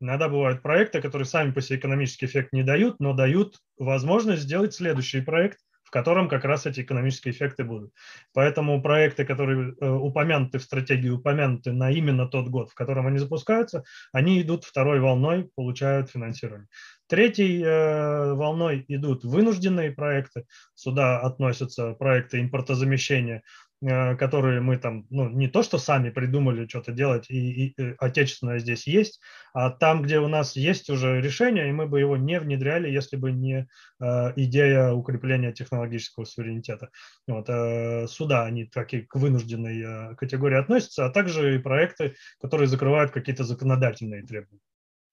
Иногда бывают проекты, которые сами по себе экономический эффект не дают, но дают возможность сделать следующий проект, в котором как раз эти экономические эффекты будут. Поэтому проекты, которые э, упомянуты в стратегии, упомянуты на именно тот год, в котором они запускаются, они идут второй волной, получают финансирование. Третьей э, волной идут вынужденные проекты. Сюда относятся проекты импортозамещения, которые мы там, ну, не то, что сами придумали что-то делать, и, и, и отечественное здесь есть, а там, где у нас есть уже решение, и мы бы его не внедряли, если бы не э, идея укрепления технологического суверенитета. Вот, э, сюда они такие к вынужденной э, категории относятся, а также и проекты, которые закрывают какие-то законодательные требования.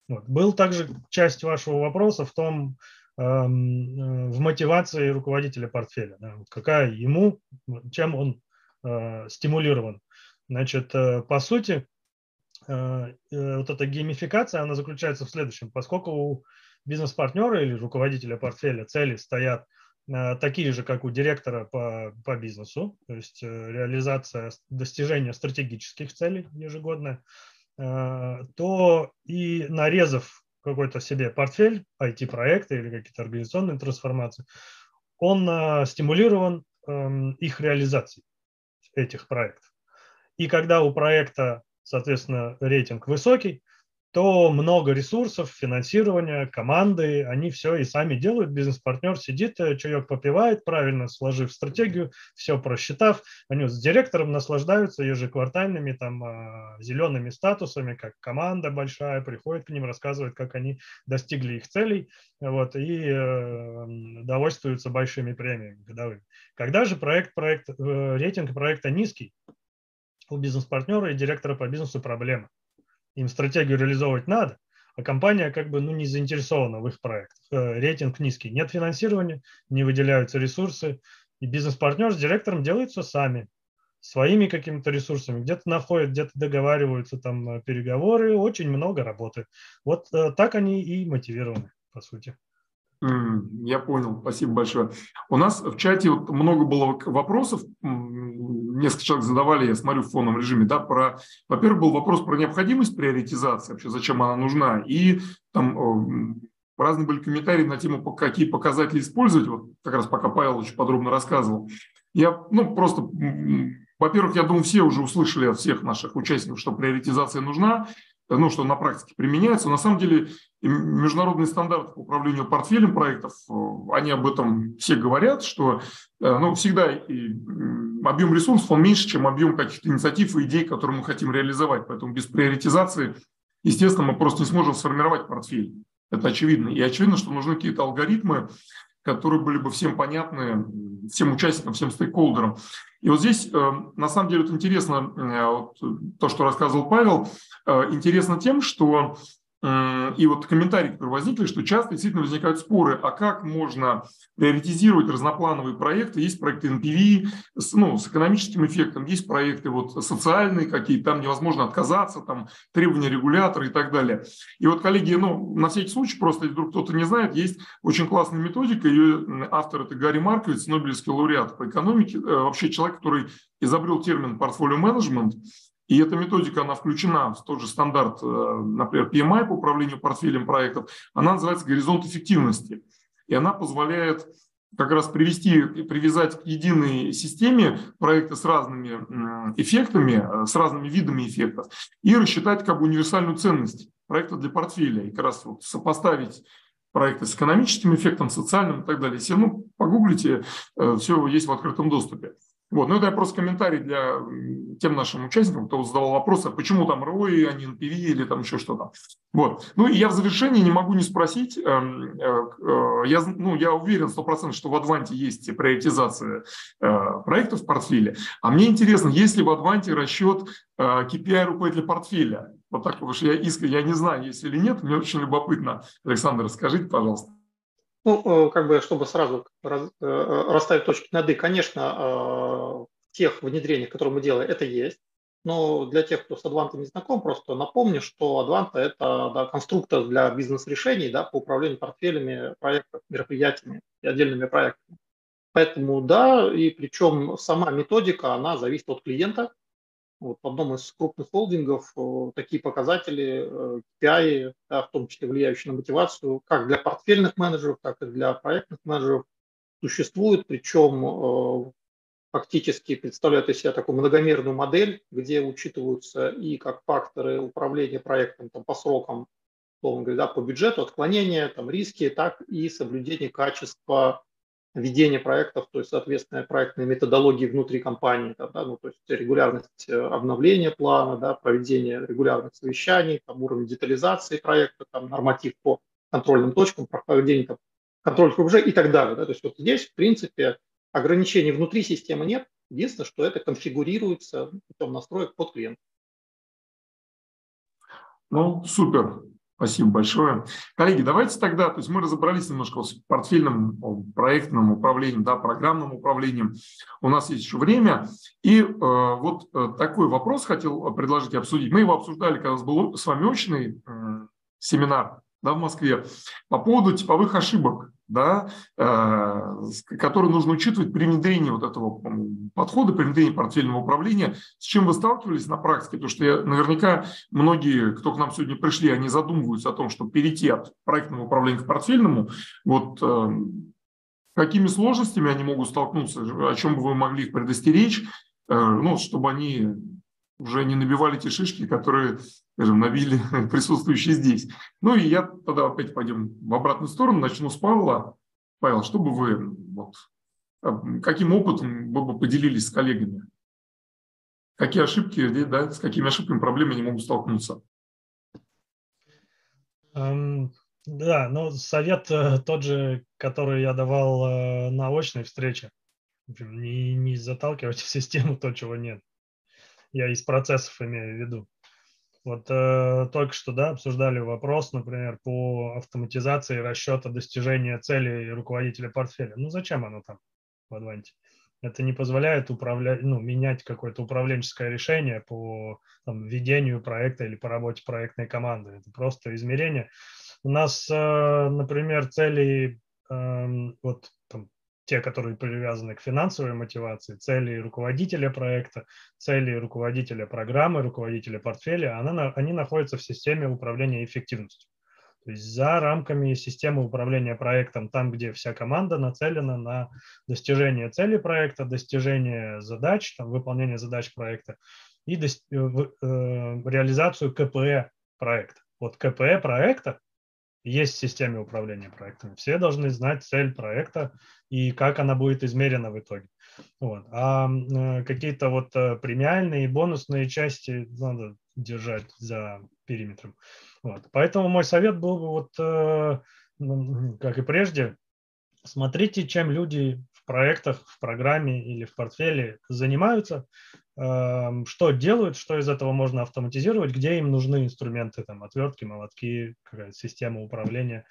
Вот. Был также часть вашего вопроса в том, эм, в мотивации руководителя портфеля. Да, какая ему, чем он э, стимулирован. Значит, э, по сути, э, вот эта геймификация, она заключается в следующем. Поскольку у бизнес-партнера или руководителя портфеля цели стоят такие же, как у директора по, по бизнесу, то есть реализация достижения стратегических целей ежегодная, Э, то и нарезав какой-то себе портфель, IT-проекты или какие-то организационные трансформации, он стимулирован эм, их реализацией, этих проектов. И когда у проекта, соответственно, рейтинг высокий, то много ресурсов, финансирования, команды, они все и сами делают. Бизнес-партнер сидит, э, чаек попивает, правильно сложив стратегию, все просчитав. Они с директором наслаждаются ежеквартальными там а, зелеными статусами, как команда большая приходит к ним, рассказывает, как они достигли их целей, вот, и э, довольствуются большими премиями годовыми. Когда же проект, проект, э, рейтинг проекта низкий, у бизнес-партнера и директора по бизнесу проблема им стратегию реализовывать надо, а компания как бы ну, не заинтересована в их проектах. Э, рейтинг низкий, нет финансирования, не выделяются ресурсы, и бизнес-партнер с директором делают все сами, своими какими-то ресурсами, где-то находят, где-то договариваются, там э, переговоры, очень много работы. Вот э, так они и мотивированы, по сути. Я понял, спасибо большое. У нас в чате много было вопросов, несколько человек задавали, я смотрю в фоновом режиме, да, про, во-первых, был вопрос про необходимость приоритизации, вообще зачем она нужна, и там разные были комментарии на тему, какие показатели использовать, вот как раз пока Павел очень подробно рассказывал. Я, ну, просто, во-первых, я думаю, все уже услышали от всех наших участников, что приоритизация нужна, ну, что на практике применяется. На самом деле международные стандарты по управлению портфелем проектов, э, они об этом все говорят, что э, ну, всегда объем ресурсов он меньше, чем объем каких-то инициатив и идей, которые мы хотим реализовать. Поэтому без приоритизации, естественно, мы просто не сможем сформировать портфель. Это очевидно. И очевидно, что нужны какие-то алгоритмы, которые были бы всем понятны, всем участникам, всем стейкхолдерам. И вот здесь, на самом деле, вот интересно, вот, то, что рассказывал Павел, интересно тем, что и вот комментарии, которые возникли, что часто действительно возникают споры, а как можно приоритизировать разноплановые проекты. Есть проекты NPV с, ну, с экономическим эффектом, есть проекты вот социальные какие-то, там невозможно отказаться, там требования регулятора и так далее. И вот, коллеги, ну, на всякий случай, просто если вдруг кто-то не знает, есть очень классная методика, ее автор это Гарри Марковиц, Нобелевский лауреат по экономике, э, вообще человек, который изобрел термин портфолио менеджмент, и эта методика, она включена в тот же стандарт, э, например, PMI по управлению портфелем проектов. Она называется горизонт эффективности. И она позволяет как раз привести привязать к единой системе проекты с разными эффектами, э, с разными видами эффектов и рассчитать как бы универсальную ценность проекта для портфеля. И как раз вот сопоставить проекты с экономическим эффектом, социальным и так далее. Если ну, погуглите, э, все есть в открытом доступе. Вот, ну это просто комментарий для тем нашим участникам, кто задавал вопросы, а почему там ROI, а не NPV или там еще что-то. Вот. Ну и я в завершении не могу не спросить, эм, э, э, я, ну, я уверен 100%, что в Адванте есть приоритизация э, проектов в портфеле, а мне интересно, есть ли в Адванте расчет KPI руководителя портфеля? Вот так, потому что я искренне, я не знаю, есть или нет, мне очень любопытно. Александр, скажите, пожалуйста. Ну, как бы, чтобы сразу расставить точки над «и», конечно, тех внедрениях, которые мы делаем, это есть. Но для тех, кто с Advanta не знаком, просто напомню, что Advanta – это да, конструктор для бизнес-решений да, по управлению портфелями проектов, мероприятиями и отдельными проектами. Поэтому да, и причем сама методика, она зависит от клиента. Вот в одном из крупных холдингов э, такие показатели, э, KPI, да, в том числе влияющие на мотивацию, как для портфельных менеджеров, так и для проектных менеджеров, существуют, причем э, фактически представляют из себя такую многомерную модель, где учитываются и как факторы управления проектом там, по срокам, говоря, да, по бюджету, отклонения, там, риски, так и соблюдение качества ведения проектов, то есть, соответственно, проектные методологии внутри компании, да, ну, то есть регулярность э, обновления плана, да, проведение регулярных совещаний, там, уровень детализации проекта, там, норматив по контрольным точкам, прохождение там, контрольных уже и так далее. Да, то есть вот здесь, в принципе, Ограничений внутри системы нет. Единственное, что это конфигурируется путем настроек под клиент. Ну, супер. Спасибо большое. Коллеги, давайте тогда, то есть мы разобрались немножко с портфельным проектным управлением, да, программным управлением. У нас есть еще время. И э, вот э, такой вопрос хотел предложить и обсудить. Мы его обсуждали, когда у нас был с вами очный э, семинар да, в Москве по поводу типовых ошибок, да, э, которые нужно учитывать при внедрении вот этого подхода, при внедрении портфельного управления. С чем вы сталкивались на практике? Потому что я, наверняка многие, кто к нам сегодня пришли, они задумываются о том, чтобы перейти от проектного управления к портфельному. Вот э, какими сложностями они могут столкнуться, о чем бы вы могли их предостеречь, э, ну, чтобы они уже не набивали те шишки, которые, скажем, набили присутствующие здесь. Ну и я тогда опять пойдем в обратную сторону, начну с Павла. Павел, что бы вы, вот, каким опытом вы бы поделились с коллегами? Какие ошибки, да, с какими ошибками, проблемами они могут столкнуться? Um, да, ну совет э, тот же, который я давал э, на очной встрече. Не, не заталкивать в систему то, чего нет. Я из процессов имею в виду. Вот э, только что да, обсуждали вопрос, например, по автоматизации расчета достижения цели руководителя портфеля. Ну зачем оно там в Адванте? Это не позволяет управлять, ну, менять какое-то управленческое решение по там, ведению проекта или по работе проектной команды. Это просто измерение. У нас, э, например, цели э, вот там, те, которые привязаны к финансовой мотивации, цели руководителя проекта, цели руководителя программы, руководителя портфеля, она, они находятся в системе управления эффективностью. То есть за рамками системы управления проектом, там, где вся команда нацелена на достижение цели проекта, достижение задач, там, выполнение задач проекта и э, э, реализацию КПЭ проекта. Вот КПЭ проекта есть в системе управления проектами. Все должны знать цель проекта и как она будет измерена в итоге. Вот. А э, какие-то вот э, премиальные и бонусные части надо держать за периметром. Вот. Поэтому мой совет был бы вот, э, как и прежде, смотрите, чем люди в проектах, в программе или в портфеле занимаются, что делают, что из этого можно автоматизировать, где им нужны инструменты, там, отвертки, молотки, какая-то система управления,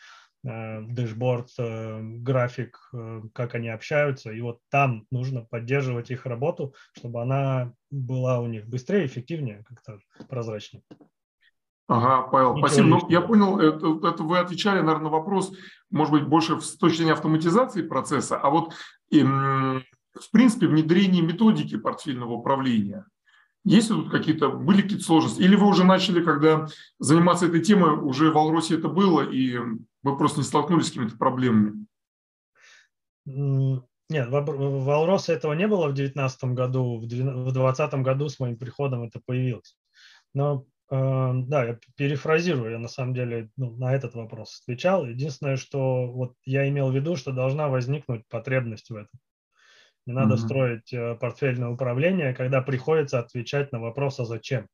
э, дэшборд, э, график, как они общаются. И вот там нужно поддерживать их работу, чтобы она была у них быстрее, эффективнее, как-то прозрачнее. Ага, Павел, Ничего спасибо. Ну, я понял, это, это вы отвечали, наверное, на вопрос, может быть, больше с точки зрения автоматизации процесса, а вот в принципе внедрение методики портфельного управления. Есть тут какие-то, были какие-то сложности? Или вы уже начали, когда заниматься этой темой, уже в Алросе это было, и вы просто не столкнулись с какими-то проблемами? Нет, в Алросе этого не было в 2019 году, в 2020 году с моим приходом это появилось. Но Эм, да, я перефразирую, я на самом деле ну, на этот вопрос отвечал. Единственное, что вот я имел в виду, что должна возникнуть потребность в этом. Не надо mm-hmm. строить э, портфельное управление, когда приходится отвечать на вопрос, а зачем.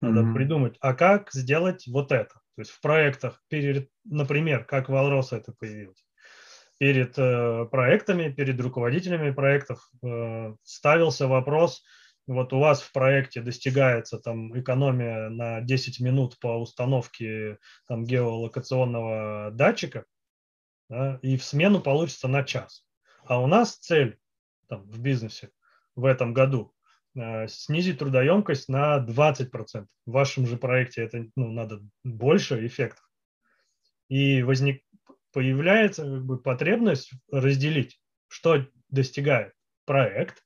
Надо mm-hmm. придумать, а как сделать вот это. То есть в проектах, перед, например, как в Алроса это появилось, перед э, проектами, перед руководителями проектов э, ставился вопрос – вот у вас в проекте достигается там экономия на 10 минут по установке там геолокационного датчика, да, и в смену получится на час. А у нас цель там, в бизнесе в этом году э, снизить трудоемкость на 20%. В вашем же проекте это ну, надо больше эффектов. И возник, появляется как бы, потребность разделить, что достигает проект,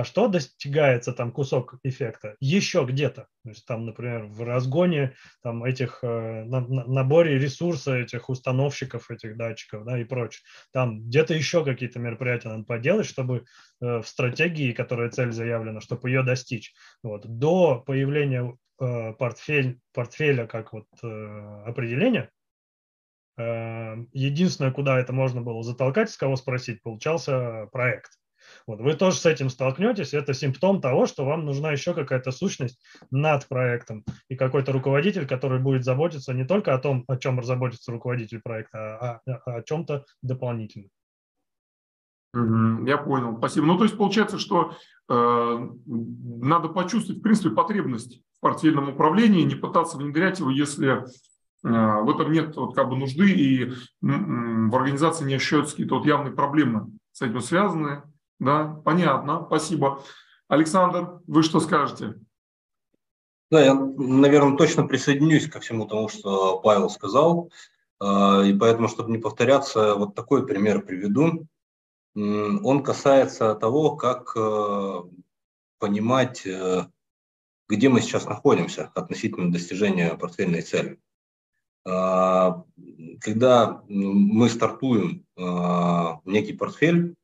а что достигается там кусок эффекта? Еще где-то. То есть там, например, в разгоне там этих, э, на, на, наборе ресурса этих установщиков, этих датчиков да, и прочее. Там где-то еще какие-то мероприятия надо поделать, чтобы э, в стратегии, которая цель заявлена, чтобы ее достичь. Вот. До появления э, портфель, портфеля как вот э, определения, э, единственное, куда это можно было затолкать, с кого спросить, получался проект. Вот, вы тоже с этим столкнетесь. Это симптом того, что вам нужна еще какая-то сущность над проектом и какой-то руководитель, который будет заботиться не только о том, о чем заботится руководитель проекта, а, а, а о чем-то дополнительном. Я понял, спасибо. Ну, то есть получается, что э, надо почувствовать, в принципе, потребность в портфельном управлении, не пытаться внедрять его, если э, в этом нет вот, как бы нужды и в организации не ощущаются какие-то вот явные проблемы с этим связанные. Да, понятно, спасибо. Александр, вы что скажете? Да, я, наверное, точно присоединюсь ко всему тому, что Павел сказал. А, и поэтому, чтобы не повторяться, вот такой пример приведу. Он касается того, как э, понимать, э, где мы сейчас находимся относительно достижения портфельной цели. Когда мы стартуем некий портфель,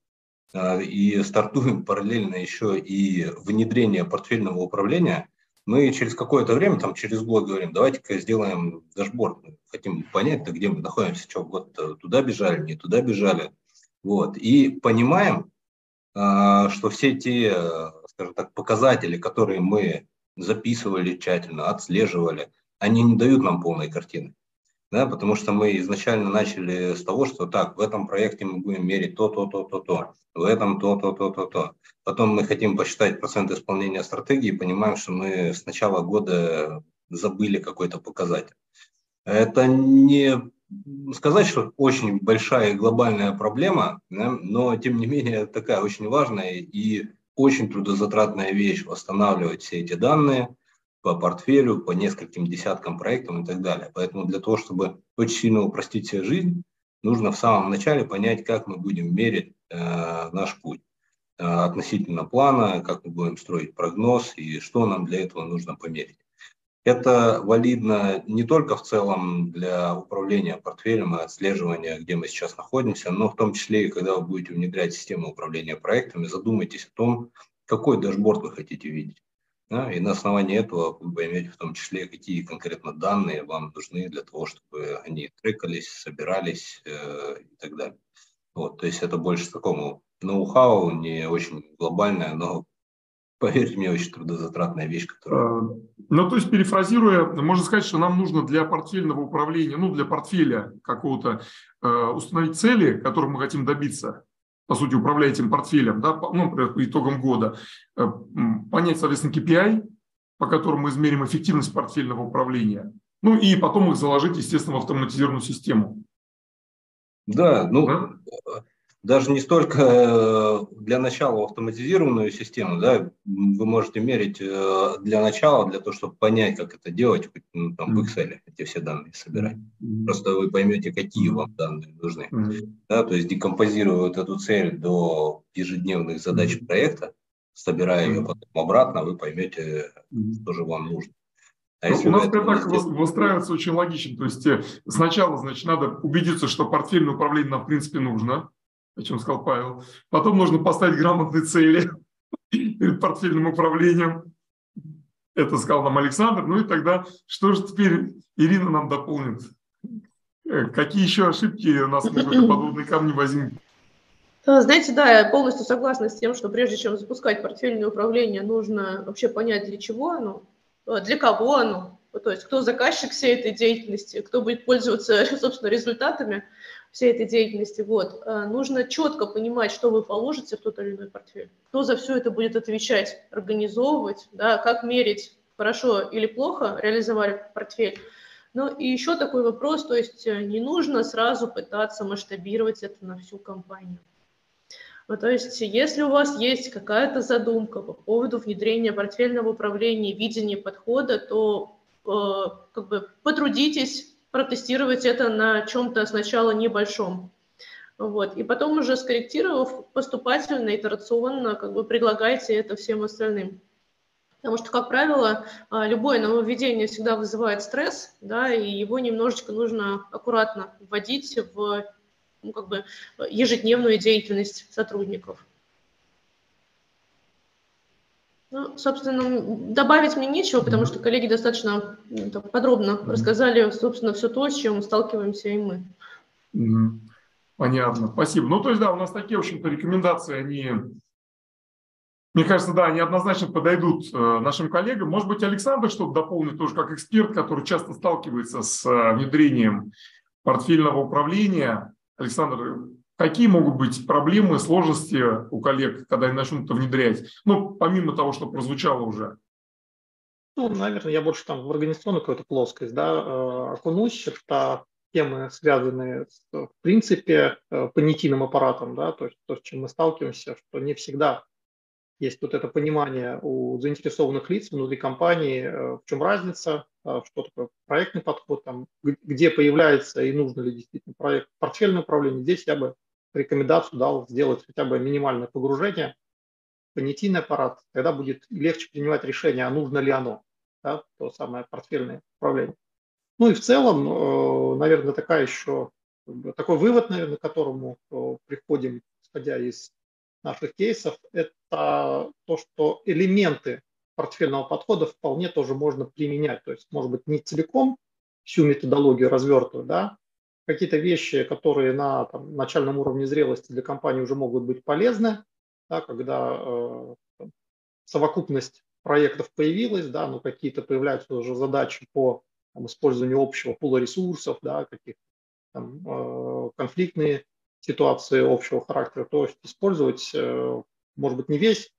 и стартуем параллельно еще и внедрение портфельного управления, мы через какое-то время, там через год говорим, давайте-ка сделаем дашборд. Хотим понять, -то, где мы находимся, что год туда бежали, не туда бежали. Вот. И понимаем, а, что все те, скажем так, показатели, которые мы записывали тщательно, отслеживали, они не дают нам полной картины да, потому что мы изначально начали с того, что так, в этом проекте мы будем мерить то, то, то, то, то, в этом то, то, то, то, то. Потом мы хотим посчитать процент исполнения стратегии и понимаем, что мы с начала года забыли какой-то показатель. Это не сказать, что очень большая и глобальная проблема, да, но тем не менее такая очень важная и очень трудозатратная вещь восстанавливать все эти данные, по портфелю, по нескольким десяткам проектов и так далее. Поэтому для того, чтобы очень сильно упростить себе жизнь, нужно в самом начале понять, как мы будем мерить э, наш путь э, относительно плана, как мы будем строить прогноз и что нам для этого нужно померить. Это валидно не только в целом для управления портфелем и отслеживания, где мы сейчас находимся, но в том числе и когда вы будете внедрять систему управления проектами, задумайтесь о том, какой дашборд вы хотите видеть. Да, и на основании этого вы поймете в том числе, какие конкретно данные вам нужны для того, чтобы они трекались, собирались э, и так далее. Вот, то есть это больше такому ноу-хау, не очень глобальное, но поверьте мне, очень трудозатратная вещь, которая... А, ну, то есть, перефразируя, можно сказать, что нам нужно для портфельного управления, ну, для портфеля какого-то э, установить цели, которых мы хотим добиться, по сути, управляя этим портфелем, да, ну, например, по итогам года, э, понять, соответственно, KPI, по которому мы измерим эффективность портфельного управления, ну и потом их заложить, естественно, в автоматизированную систему. Да, ну, да? Даже не столько э, для начала автоматизированную систему, да, вы можете мерить э, для начала, для того, чтобы понять, как это делать, ну, там, в Excel эти все данные собирать. Просто вы поймете, какие вам данные нужны. Да, то есть декомпозируя вот эту цель до ежедневных задач проекта, собирая ее потом обратно, вы поймете, что же вам нужно. А ну, у нас это так здесь... выстраивается очень логично. То есть э, сначала, значит, надо убедиться, что портфельное управление нам, в принципе, нужно о чем сказал Павел. Потом нужно поставить грамотные цели перед портфельным управлением. Это сказал нам Александр. Ну и тогда, что же теперь Ирина нам дополнит? Э, какие еще ошибки у нас могут подобные камни возникнуть? А, знаете, да, я полностью согласна с тем, что прежде чем запускать портфельное управление, нужно вообще понять, для чего оно, э, для кого оно, то есть кто заказчик всей этой деятельности, кто будет пользоваться, собственно, результатами всей этой деятельности. Вот. Э, нужно четко понимать, что вы положите в тот или иной портфель, кто за все это будет отвечать, организовывать, да, как мерить, хорошо или плохо реализовали портфель. Ну и еще такой вопрос, то есть э, не нужно сразу пытаться масштабировать это на всю компанию. Ну, то есть, если у вас есть какая-то задумка по поводу внедрения портфельного управления, видения подхода, то э, как бы потрудитесь протестировать это на чем-то сначала небольшом. Вот. И потом уже скорректировав, поступательно, итерационно, как бы предлагайте это всем остальным. Потому что, как правило, а, любое нововведение всегда вызывает стресс, да, и его немножечко нужно аккуратно вводить в ну, как бы, ежедневную деятельность сотрудников. Ну, собственно, добавить мне нечего, потому что коллеги достаточно так, подробно рассказали, собственно, все то, с чем сталкиваемся и мы. Mm-hmm. Понятно, спасибо. Ну, то есть, да, у нас такие, в общем-то, рекомендации, они, мне кажется, да, они однозначно подойдут э, нашим коллегам. Может быть, Александр что-то дополнит тоже как эксперт, который часто сталкивается с э, внедрением портфельного управления. Александр, Какие могут быть проблемы, сложности у коллег, когда они начнут это внедрять? Ну, помимо того, что прозвучало уже. Ну, наверное, я больше там в организационную какую-то плоскость да, э, окунусь. Это темы, связанные с, в принципе, э, понятийным аппаратом, да, то есть то, с чем мы сталкиваемся, что не всегда есть вот это понимание у заинтересованных лиц внутри компании, э, в чем разница, что такое проектный подход, там, где появляется и нужно ли действительно проект портфельное управление. Здесь я бы рекомендацию дал сделать хотя бы минимальное погружение понятийный аппарат, тогда будет легче принимать решение, а нужно ли оно, да, то самое портфельное управление. Ну и в целом, э, наверное, такая еще, такой вывод, наверное, к которому э, приходим, исходя из наших кейсов, это то, что элементы портфельного подхода вполне тоже можно применять. То есть, может быть, не целиком всю методологию развертывать, да, какие-то вещи, которые на там, начальном уровне зрелости для компании уже могут быть полезны, да, когда э, совокупность проектов появилась, да, но какие-то появляются уже задачи по там, использованию общего пула ресурсов, да, каких там, э, конфликтные ситуации общего характера, то есть использовать, э, может быть, не весь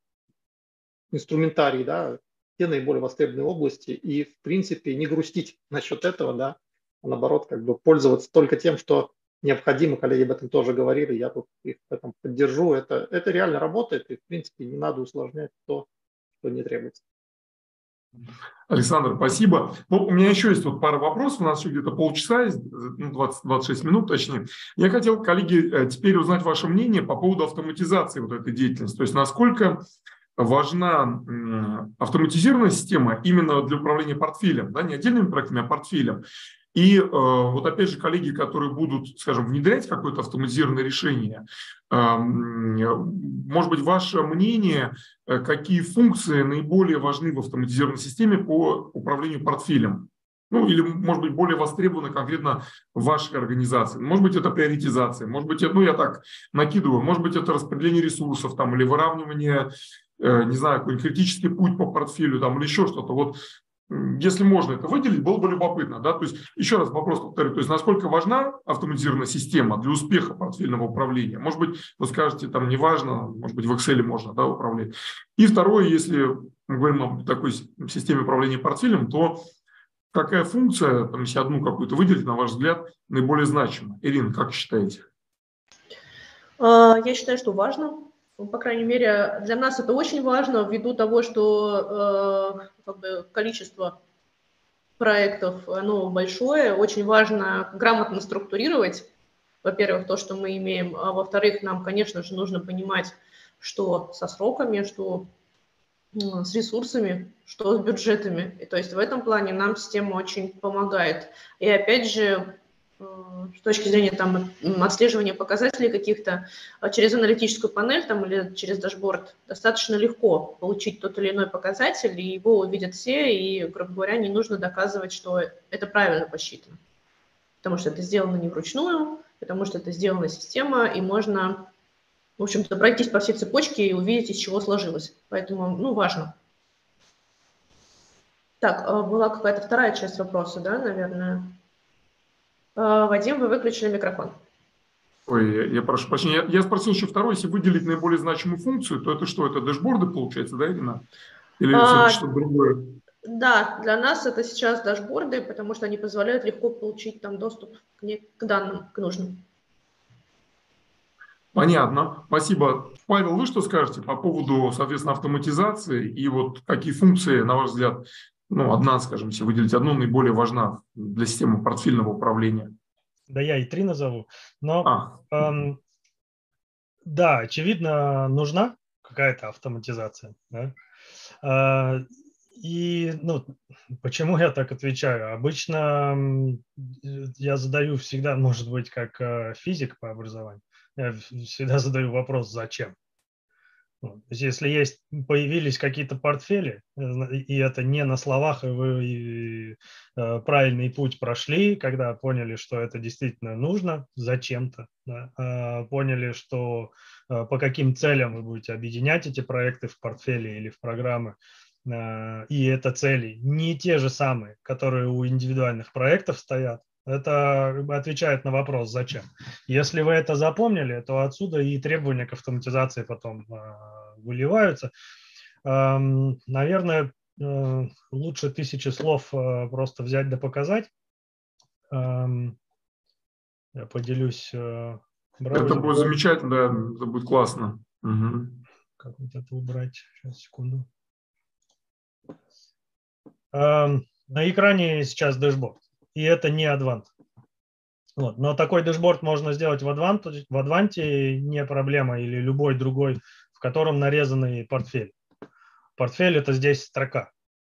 инструментарий, да, те наиболее востребованные области и, в принципе, не грустить насчет этого, да, а наоборот, как бы пользоваться только тем, что необходимо, коллеги об этом тоже говорили, я тут их в этом поддержу, это, это реально работает, и, в принципе, не надо усложнять то, что не требуется. Александр, спасибо. Ну, у меня еще есть вот пара вопросов, у нас еще где-то полчаса есть, ну, 20, 26 минут точнее. Я хотел, коллеги, э, теперь узнать ваше мнение по поводу автоматизации вот этой деятельности. То есть насколько важна автоматизированная система именно для управления портфелем, да, не отдельными проектами, а портфелем. И э, вот опять же коллеги, которые будут, скажем, внедрять какое-то автоматизированное решение, э, может быть, ваше мнение, э, какие функции наиболее важны в автоматизированной системе по управлению портфелем? Ну, или, может быть, более востребованы конкретно вашей организации. Может быть, это приоритизация, может быть, это, ну, я так накидываю, может быть, это распределение ресурсов там, или выравнивание, не знаю, какой-нибудь критический путь по портфелю там, или еще что-то. Вот если можно это выделить, было бы любопытно. Да? То есть, еще раз вопрос повторю, то есть, насколько важна автоматизированная система для успеха портфельного управления? Может быть, вы скажете, там не важно, может быть, в Excel можно да, управлять. И второе, если мы говорим о такой системе управления портфелем, то какая функция, там, если одну какую-то выделить, на ваш взгляд, наиболее значима? Ирина, как считаете? А, я считаю, что важно. Ну, по крайней мере, для нас это очень важно ввиду того, что э, как бы, количество проектов оно большое. Очень важно грамотно структурировать, во-первых, то, что мы имеем, а во-вторых, нам, конечно же, нужно понимать, что со сроками, что с ресурсами, что с бюджетами. И, то есть в этом плане нам система очень помогает. И опять же, с точки зрения там, отслеживания показателей каких-то а через аналитическую панель там, или через дашборд достаточно легко получить тот или иной показатель, и его увидят все, и, грубо говоря, не нужно доказывать, что это правильно посчитано. Потому что это сделано не вручную, потому что это сделана система, и можно, в общем-то, пройтись по всей цепочке и увидеть, из чего сложилось. Поэтому, ну, важно. Так, а была какая-то вторая часть вопроса, да, наверное? Э, Вадим, вы выключили микрофон. Ой, я прошу прощения. Я, я спросил еще второй, если выделить наиболее значимую функцию, то это что, это дэшборды получается, да, Ирина? Или а, что-то другое? Да, для нас это сейчас дашборды, потому что они позволяют легко получить там доступ к, не, к данным, к нужным. Понятно, спасибо. Павел, вы что скажете по поводу, соответственно, автоматизации и вот какие функции, на ваш взгляд, ну, одна, скажем, если выделить одну, наиболее важна для системы портфельного управления? Да я и три назову. Но а. эм, да, очевидно, нужна какая-то автоматизация. Да? Э, и ну, почему я так отвечаю? Обычно я задаю всегда, может быть, как э, физик по образованию, я всегда задаю вопрос, зачем? Есть, если есть, появились какие-то портфели, э, и это не на словах, и вы э, правильный путь прошли, когда поняли, что это действительно нужно зачем-то, да, а поняли, что э, по каким целям вы будете объединять эти проекты в портфеле или в программы, и это цели не те же самые, которые у индивидуальных проектов стоят, это отвечает на вопрос, зачем. Если вы это запомнили, то отсюда и требования к автоматизации потом э, выливаются. Э, наверное, э, лучше тысячи слов э, просто взять да показать. Э, я поделюсь Это будет замечательно, да, это будет классно. Угу. Как вот это убрать? Сейчас, секунду. Э, на экране сейчас дэшборд и это не Advant. Вот. Но такой дэшборд можно сделать в Advant, в Advant не проблема, или любой другой, в котором нарезанный портфель. Портфель – это здесь строка.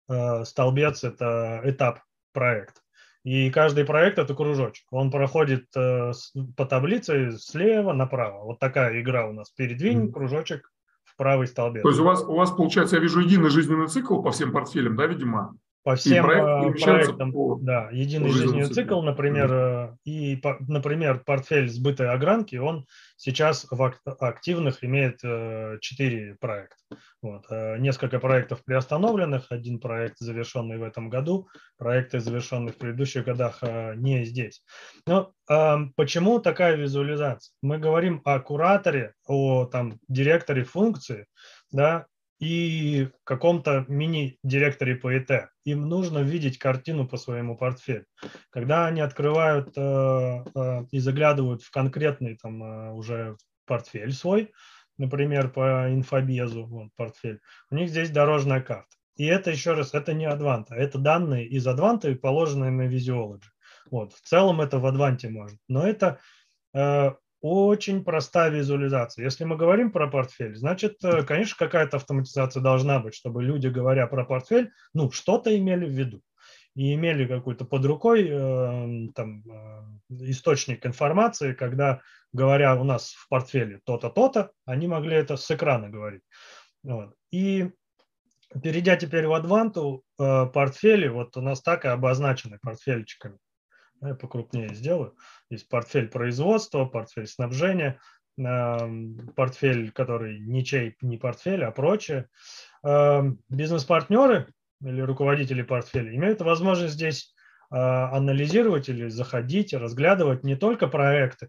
Э, столбец – это этап проекта. И каждый проект – это кружочек. Он проходит э, по таблице слева направо. Вот такая игра у нас. Передвинь кружочек в правый столбец. То есть у вас, у вас получается, я вижу, единый жизненный цикл по всем портфелям, да, видимо? По всем проект э, проектам, по, да, единый жизненный цикл, например, mm-hmm. и, например, портфель сбытой огранки, он сейчас в активных имеет 4 проекта. Вот. Несколько проектов приостановленных, один проект завершенный в этом году, проекты, завершенные в предыдущих годах, не здесь. Но почему такая визуализация? Мы говорим о кураторе, о там, директоре функции, да, и каком-то мини-директоре по ИТ. Им нужно видеть картину по своему портфелю. Когда они открывают э, э, и заглядывают в конкретный там э, уже портфель свой, например, по инфобезу, вот, портфель, у них здесь дорожная карта. И это еще раз, это не Адванта, это данные из Адванта, положенные на Visiology. Вот, в целом это в Адванте может. Но это э, очень простая визуализация. Если мы говорим про портфель, значит, э, конечно, какая-то автоматизация должна быть, чтобы люди, говоря про портфель, ну, что-то имели в виду и имели какой-то под рукой э, там, э, источник информации, когда, говоря у нас в портфеле то-то, то-то, они могли это с экрана говорить. Вот. И перейдя теперь в Адванту, э, портфели, вот у нас так и обозначены портфельчиками я покрупнее сделаю. Есть портфель производства, портфель снабжения, портфель, который ничей не портфель, а прочее. Бизнес-партнеры или руководители портфеля имеют возможность здесь анализировать или заходить, разглядывать не только проекты,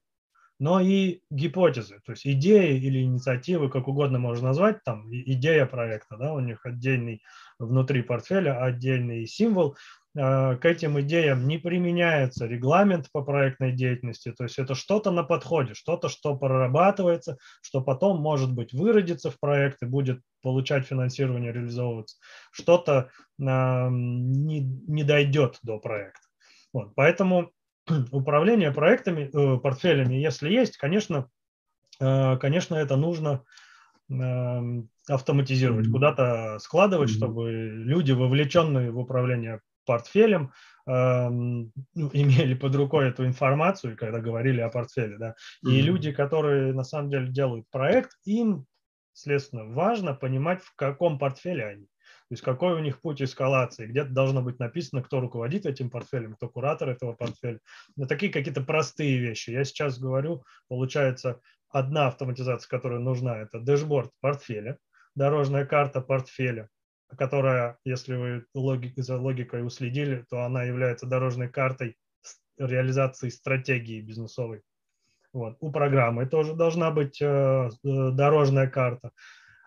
но и гипотезы, то есть идеи или инициативы, как угодно можно назвать, там идея проекта, да, у них отдельный внутри портфеля, отдельный символ, к этим идеям не применяется регламент по проектной деятельности, то есть это что-то на подходе, что-то, что прорабатывается, что потом, может быть, выродится в проект и будет получать финансирование, реализовываться, что-то э, не, не дойдет до проекта. Вот, поэтому управление проектами, э, портфелями, если есть, конечно, э, конечно, это нужно э, автоматизировать, куда-то складывать, чтобы люди, вовлеченные в управление портфелем, ну, имели под рукой эту информацию, когда говорили о портфеле, да, и люди, которые на самом деле делают проект, им, следственно, важно понимать, в каком портфеле они. То есть какой у них путь эскалации, где-то должно быть написано, кто руководит этим портфелем, кто куратор этого портфеля. Но такие какие-то простые вещи. Я сейчас говорю, получается, одна автоматизация, которая нужна, это дэшборд портфеля, дорожная карта портфеля, которая, если вы логик, за логикой уследили, то она является дорожной картой реализации стратегии бизнесовой. Вот. У программы тоже должна быть э, э дорожная карта.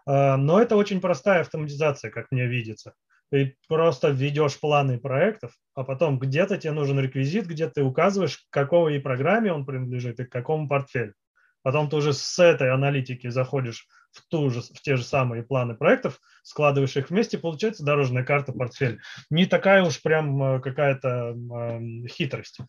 А, но это очень простая автоматизация, как мне видится. Ты просто введешь планы проектов, а потом где-то тебе нужен реквизит, где ты указываешь, к какой программе он принадлежит и к какому портфелю. Потом ты уже с этой аналитики заходишь в, ту же, в те же самые планы проектов, складываешь их вместе, получается дорожная карта портфель. Не такая уж прям э, какая-то э, хитрость.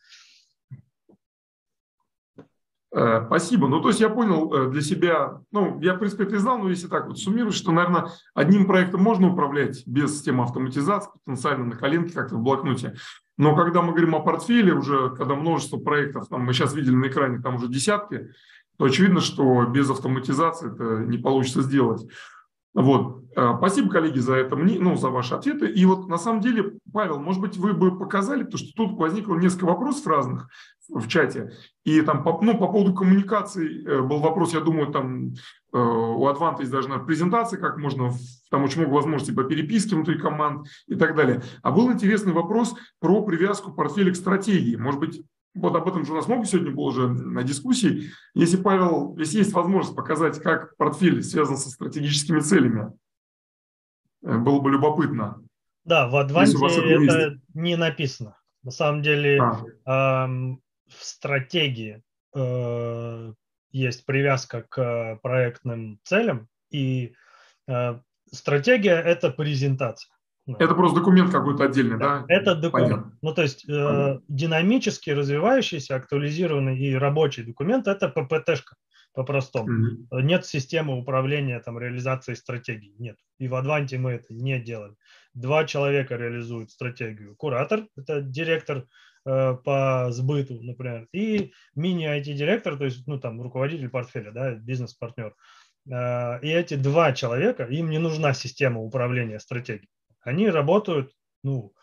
Спасибо. Ну, то есть я понял э, для себя, ну, я, в принципе, это и знал, но если так вот суммировать, что, наверное, одним проектом можно управлять без системы автоматизации, потенциально на коленке, как-то в блокноте. Но когда мы говорим о портфеле, уже когда множество проектов, там, мы сейчас видели на экране, там уже десятки, то очевидно, что без автоматизации это не получится сделать. Вот. Э, спасибо, коллеги, за это, ну, за ваши ответы. И вот на самом деле, Павел, может быть, вы бы показали, то, что тут возникло несколько вопросов разных в чате. И там ну, по поводу коммуникации э, был вопрос, я думаю, там э, у Advanta есть даже презентация, как можно, там очень много возможностей по переписке внутри команд и так далее. А был интересный вопрос про привязку портфеля к стратегии. Может быть, вот об этом же у нас много сегодня было уже на дискуссии. Если, Павел, если есть возможность показать, как портфель связан со стратегическими целями, э, было бы любопытно. Да, в Адванте это не написано. На самом деле а. эм, в стратегии э, есть привязка к проектным целям, и э, стратегия – это презентация. Это просто документ какой-то отдельный, да? да? Это документ. Понятно. Ну, то есть э, динамически развивающийся, актуализированный и рабочий документ – это ППТшка по-простому. Mm-hmm. Нет системы управления там, реализацией стратегии. Нет. И в Адванте мы это не делаем. Два человека реализуют стратегию. Куратор – это директор э, по сбыту, например, и мини-IT-директор, то есть ну, там, руководитель портфеля, да, бизнес-партнер. Э, и эти два человека, им не нужна система управления стратегией они работают, ну,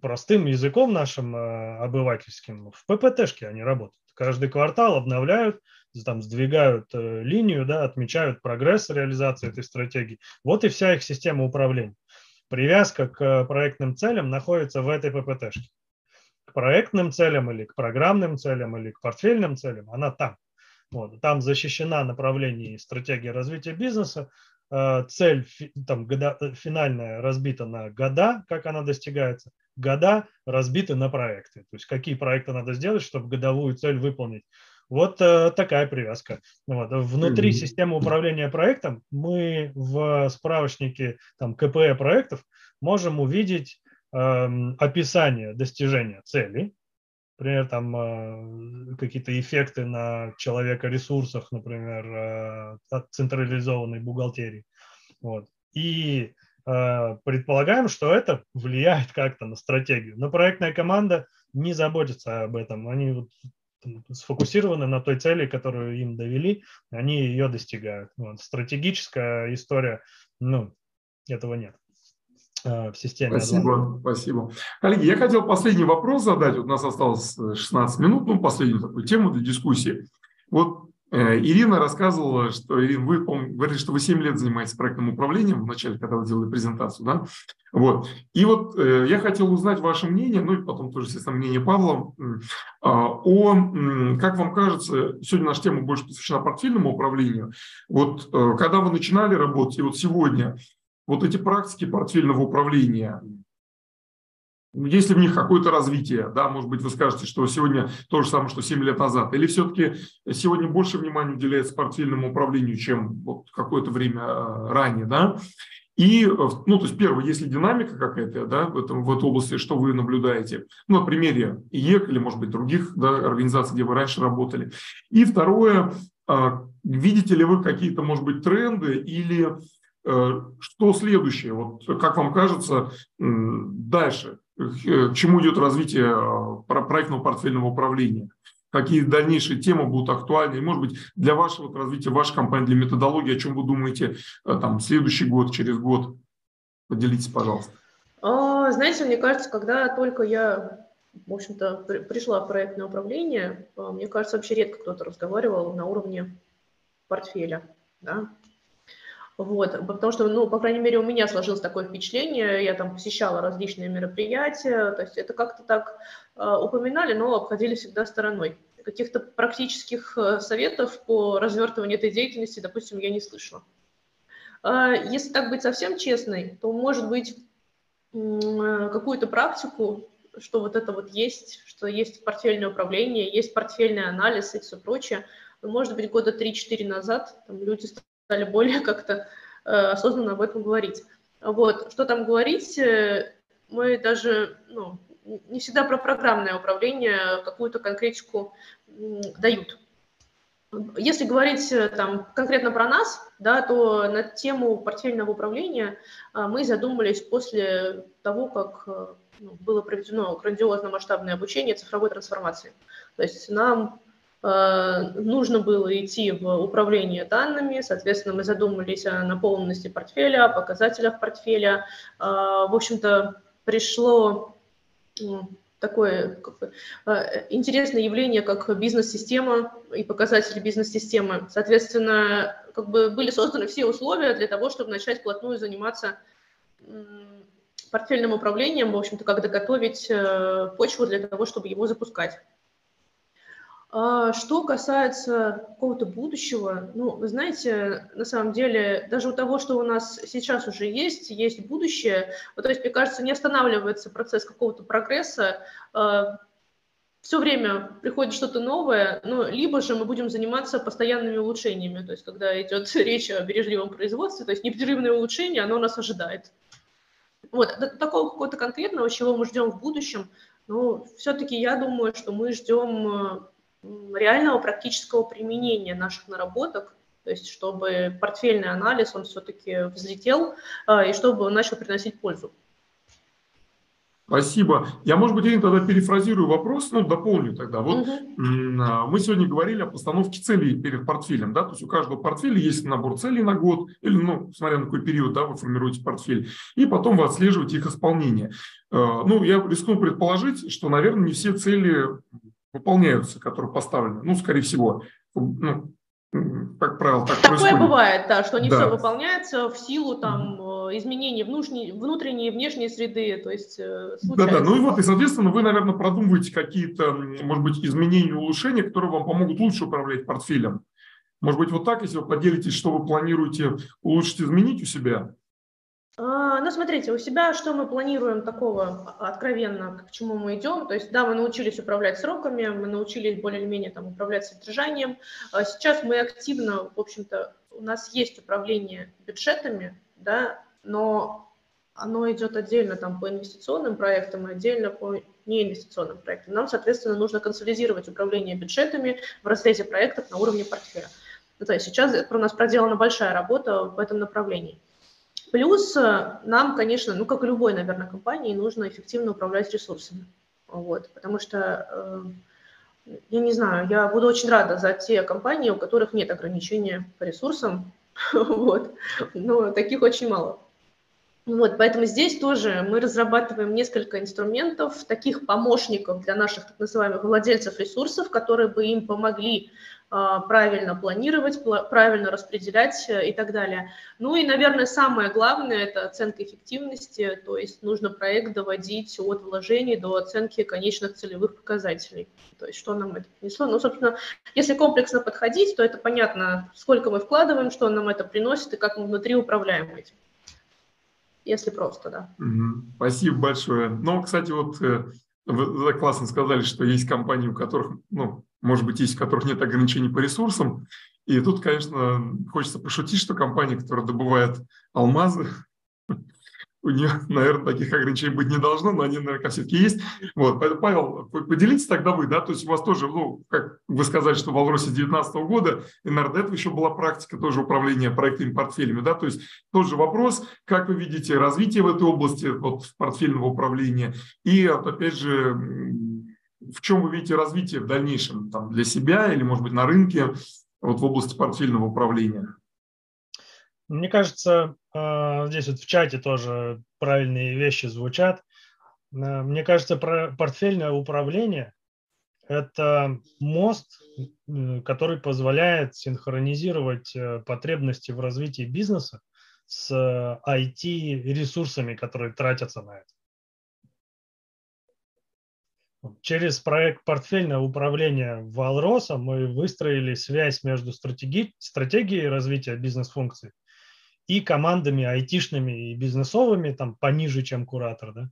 простым языком нашим э, обывательским, в ППТшке они работают. Каждый квартал обновляют, там сдвигают э, линию, да, отмечают прогресс реализации этой стратегии. Вот и вся их система управления. Привязка к проектным целям находится в этой ППТшке. К проектным целям или к программным целям или к портфельным целям она там. Вот, там защищена направление стратегии развития бизнеса, Э, цель там, года, э, финальная разбита на года, как она достигается, года разбиты на проекты. То есть какие проекты надо сделать, чтобы годовую цель выполнить. Вот э, такая привязка. Вот. Внутри mm-hmm. системы управления проектом мы в справочнике там, КПЭ проектов можем увидеть э, описание достижения цели, например, там э, какие-то эффекты на человека ресурсах, например, э, от централизованной бухгалтерии. Вот. И э, предполагаем, что это влияет как-то на стратегию. Но проектная команда не заботится об этом. Они вот сфокусированы на той цели, которую им довели, они ее достигают. Вот. Стратегическая история, ну, этого нет. Э, в системе. Спасибо, спасибо. Коллеги, я хотел последний вопрос задать. Вот у нас осталось 16 э, минут, ну, последнюю такую тему для дискуссии. Вот Э, Ирина рассказывала, что, Ирина, вы говорили, что вы 7 лет занимаетесь проектным управлением, вначале, когда вы делали презентацию, да? Вот. И вот э, я хотел узнать ваше мнение, ну и потом тоже, естественно, мнение Павла, э, о, как вам кажется, сегодня наша тема больше посвящена портфельному управлению. Вот э, когда вы начинали работать, и вот сегодня, вот эти практики портфельного управления, есть ли в них какое-то развитие, да, может быть, вы скажете, что сегодня то же самое, что 7 лет назад, или все-таки сегодня больше внимания уделяется портфельному управлению, чем вот какое-то время э, ранее, да, и, э, ну, то есть, первое, есть ли динамика какая-то, да, в, этом, в этой области, что вы наблюдаете, ну, на примере IEK или, может быть, других да, организаций, где вы раньше работали. И второе, а, видите ли вы какие-то, может быть, тренды или э, что следующее, вот как вам кажется, дальше? Э, к чему идет развитие э, проектного портфельного управления, какие дальнейшие темы будут актуальны, может быть, для вашего развития вашей компании, для методологии, о чем вы думаете э, там, следующий год, через год. Поделитесь, пожалуйста. А, знаете, мне кажется, когда только я, в общем-то, пришла в проектное управление, мне кажется, вообще редко кто-то разговаривал на уровне портфеля. Да? Вот, потому что, ну, по крайней мере, у меня сложилось такое впечатление, я там посещала различные мероприятия, то есть это как-то так э, упоминали, но обходили всегда стороной. Каких-то практических э, советов по развертыванию этой деятельности, допустим, я не слышала. Э, если так быть совсем честной, то, может быть, э, какую-то практику, что вот это вот есть, что есть портфельное управление, есть портфельный анализ и все прочее, может быть, года 3-4 назад там, люди стали более как-то э, осознанно об этом говорить. Вот, что там говорить, э, мы даже, ну, не всегда про программное управление какую-то конкретику дают. Если говорить э, там, конкретно про нас, да, то на тему портфельного управления мы задумались после того, как ну, было проведено грандиозно масштабное обучение цифровой трансформации. То есть нам нужно было идти в управление данными, соответственно, мы задумались о наполненности портфеля, о показателях портфеля. Э, в общем-то, пришло такое как бы, э, интересное явление, как бизнес-система и показатели бизнес-системы. Соответственно, как бы были созданы все условия для того, чтобы начать вплотную заниматься портфельным управлением, в общем-то, как доготовить почву для того, чтобы его запускать. А что касается какого-то будущего, ну, вы знаете, на самом деле, даже у того, что у нас сейчас уже есть, есть будущее. Вот, то есть, мне кажется, не останавливается процесс какого-то прогресса. А, Все время приходит что-то новое, ну, либо же мы будем заниматься постоянными улучшениями, то есть, когда идет речь о бережливом производстве, то есть непрерывное улучшение, оно нас ожидает. Вот, такого какого-то конкретного, чего мы ждем в будущем, ну, все-таки я думаю, что мы ждем реального практического применения наших наработок, то есть чтобы портфельный анализ, он все-таки взлетел, а, и чтобы он начал приносить пользу. Спасибо. Я, может быть, тогда перефразирую вопрос, ну, дополню тогда. Вот угу. мы сегодня говорили о постановке целей перед портфелем, да, то есть у каждого портфеля есть набор целей на год, или, ну, смотря на какой период, да, вы формируете портфель, и потом вы отслеживаете их исполнение. А, ну, я рискну предположить, что, наверное, не все цели выполняются, которые поставлены. Ну, скорее всего, ну, как правило, так Такое происходит. бывает, да, что не да. все выполняется в силу там mm-hmm. изменений внешней, внутренней и внешней среды, то есть Да-да, ну и вот, и, соответственно, вы, наверное, продумываете какие-то, может быть, изменения, улучшения, которые вам помогут лучше управлять портфелем. Может быть, вот так, если вы поделитесь, что вы планируете улучшить, изменить у себя? А, ну, смотрите, у себя что мы планируем такого откровенно, к чему мы идем? То есть, да, мы научились управлять сроками, мы научились более-менее там управлять содержанием. А сейчас мы активно, в общем-то, у нас есть управление бюджетами, да, но оно идет отдельно там по инвестиционным проектам и отдельно по неинвестиционным проектам. Нам, соответственно, нужно консолидировать управление бюджетами в разрезе проектов на уровне портфеля. Ну, то есть сейчас у нас проделана большая работа в этом направлении. Плюс э, нам, конечно, ну, как и любой, наверное, компании, нужно эффективно управлять ресурсами. Вот, потому что, э, я не знаю, я буду очень рада за те компании, у которых нет ограничения по ресурсам, вот, но таких очень мало. Вот, поэтому здесь тоже мы разрабатываем несколько инструментов, таких помощников для наших так называемых владельцев ресурсов, которые бы им помогли а, правильно планировать, правильно распределять э, и так далее. Ну и, наверное, самое главное – это оценка эффективности, то есть нужно проект доводить от вложений до оценки конечных целевых показателей, то есть что нам это принесло. Ну, собственно, если комплексно подходить, то это понятно, сколько мы вкладываем, что нам это приносит и как мы внутри управляем этим если просто, да. Спасибо большое. Ну, кстати, вот э, вы классно сказали, что есть компании, у которых, ну, может быть, есть у которых нет ограничений по ресурсам. И тут, конечно, хочется пошутить, что компания, которая добывает алмазы, у нее, наверное, таких ограничений быть не должно, но они, наверное, все-таки есть. Вот, Павел, поделитесь тогда вы, да, то есть у вас тоже, ну, как вы сказали, что в Алросе 2019 года, и, до этого еще была практика тоже управления проектными портфелями, да, то есть тот же вопрос, как вы видите развитие в этой области, вот, портфельного управления, и, опять же, в чем вы видите развитие в дальнейшем, там, для себя или, может быть, на рынке, вот в области портфельного управления? Мне кажется, а, здесь вот в чате тоже правильные вещи звучат. А, мне кажется, портфельное управление – это мост, который позволяет синхронизировать э, потребности в развитии бизнеса с IT-ресурсами, которые тратятся на это. Через проект портфельного управления Валроса мы выстроили связь между стратеги... стратегией развития бизнес-функций и командами айтишными и бизнесовыми, там пониже, чем куратор, да,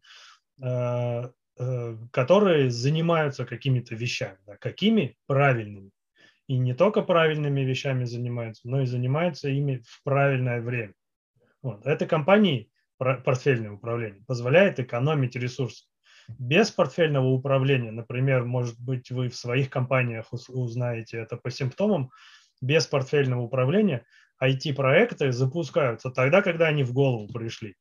э, э, которые занимаются какими-то вещами. Да, какими? Правильными. И не только правильными вещами занимаются, но и занимаются ими в правильное время. Вот. Это компании портфельное управление позволяет экономить ресурсы. Без портфельного управления, например, может быть, вы в своих компаниях узнаете это по симптомам, без портфельного управления IT-проекты запускаются тогда, когда они в голову пришли.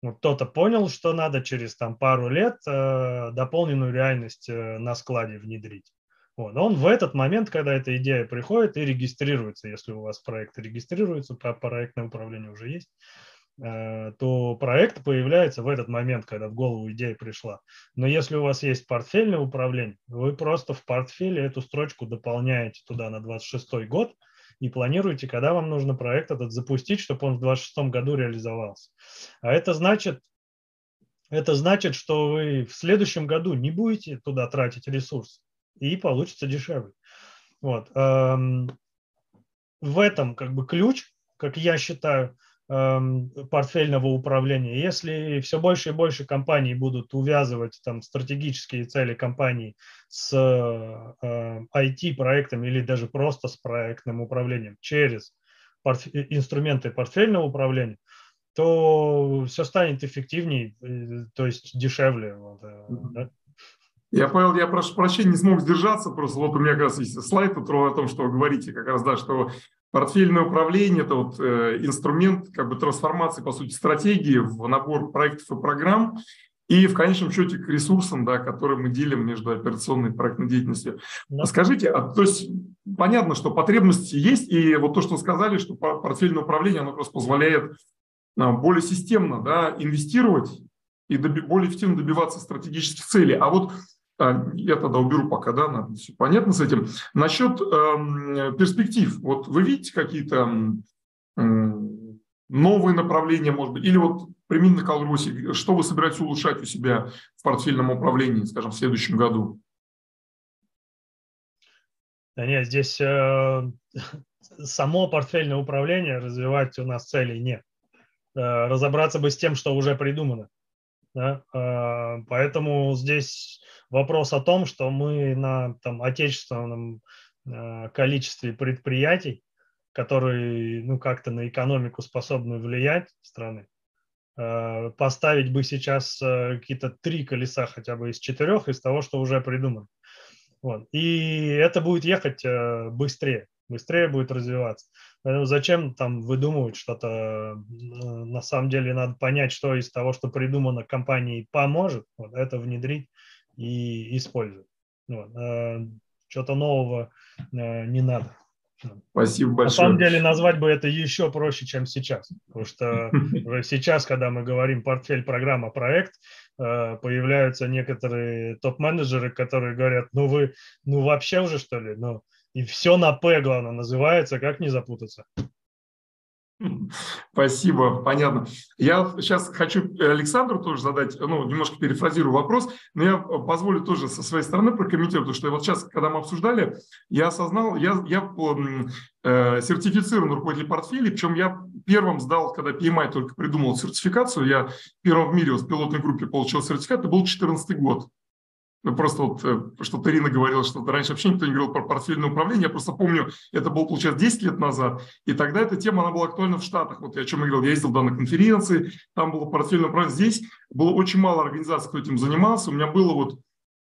Вот кто-то понял, что надо через там, пару лет э, дополненную реальность э, на складе внедрить. Вот. Он в этот момент, когда эта идея приходит и регистрируется, если у вас проект регистрируется, по проектное управление уже есть, э, то проект появляется в этот момент, когда в голову идея пришла. Но если у вас есть портфельное управление, вы просто в портфеле эту строчку дополняете туда на 26 год – и планируете, когда вам нужно проект этот запустить, чтобы он в 2026 году реализовался. А это значит, это значит, что вы в следующем году не будете туда тратить ресурс, и получится дешевле. Вот. Эм, в этом как бы ключ, как я считаю, портфельного управления. Если все больше и больше компаний будут увязывать там стратегические цели компании с э, IT-проектом или даже просто с проектным управлением через портф... инструменты портфельного управления, то все станет эффективнее, э, то есть дешевле. Вот, э, да? Я понял, я прошу прощения, не смог сдержаться, просто вот у меня как раз есть слайд о том, что вы говорите, как раз, да, что Портфельное управление – это вот э, инструмент как бы трансформации, по сути, стратегии в набор проектов и программ, и в конечном счете к ресурсам, да, которые мы делим между операционной и проектной деятельностью. Да. Скажите, а, то есть понятно, что потребности есть, и вот то, что сказали, что портфельное управление, оно просто позволяет а, более системно да, инвестировать и доби- более эффективно добиваться стратегических целей. А вот я тогда уберу пока, да, надо, все понятно с этим. Насчет э, перспектив, вот вы видите какие-то э, новые направления, может быть, или вот применительно к Алросе, что вы собираетесь улучшать у себя в портфельном управлении, скажем, в следующем году? Да нет, здесь э, само портфельное управление развивать у нас целей нет. Э, разобраться бы с тем, что уже придумано. Да? Э, поэтому здесь вопрос о том, что мы на там, отечественном э, количестве предприятий, которые ну, как-то на экономику способны влиять страны, э, поставить бы сейчас э, какие-то три колеса хотя бы из четырех, из того, что уже придумано. Вот. И это будет ехать э, быстрее, быстрее будет развиваться. Поэтому зачем там выдумывать что-то? Э, на самом деле надо понять, что из того, что придумано компанией, поможет, вот, это внедрить и использовать. Вот. А, что-то нового э, не надо. Спасибо большое. На самом деле назвать бы это еще проще, чем сейчас. Потому что сейчас, когда мы говорим портфель, программа, проект, э, появляются некоторые топ-менеджеры, которые говорят, ну вы, ну вообще уже что ли, ну и все на П, главное, называется, как не запутаться. Спасибо, понятно. Я сейчас хочу Александру тоже задать, ну, немножко перефразирую вопрос, но я позволю тоже со своей стороны прокомментировать, потому что вот сейчас, когда мы обсуждали, я осознал, я, я э, сертифицированный руководитель портфелей, причем я первым сдал, когда PMI только придумал сертификацию, я первым в мире в пилотной группе получил сертификат, это был 2014 год. Ну, просто вот э, что-то Ирина говорила, что раньше вообще никто не говорил про портфельное управление. Я просто помню, это было, получается, 10 лет назад. И тогда эта тема, она была актуальна в Штатах. Вот я о чем говорил, я ездил да, на конференции, там было портфельное управление. Здесь было очень мало организаций, кто этим занимался. У меня было вот,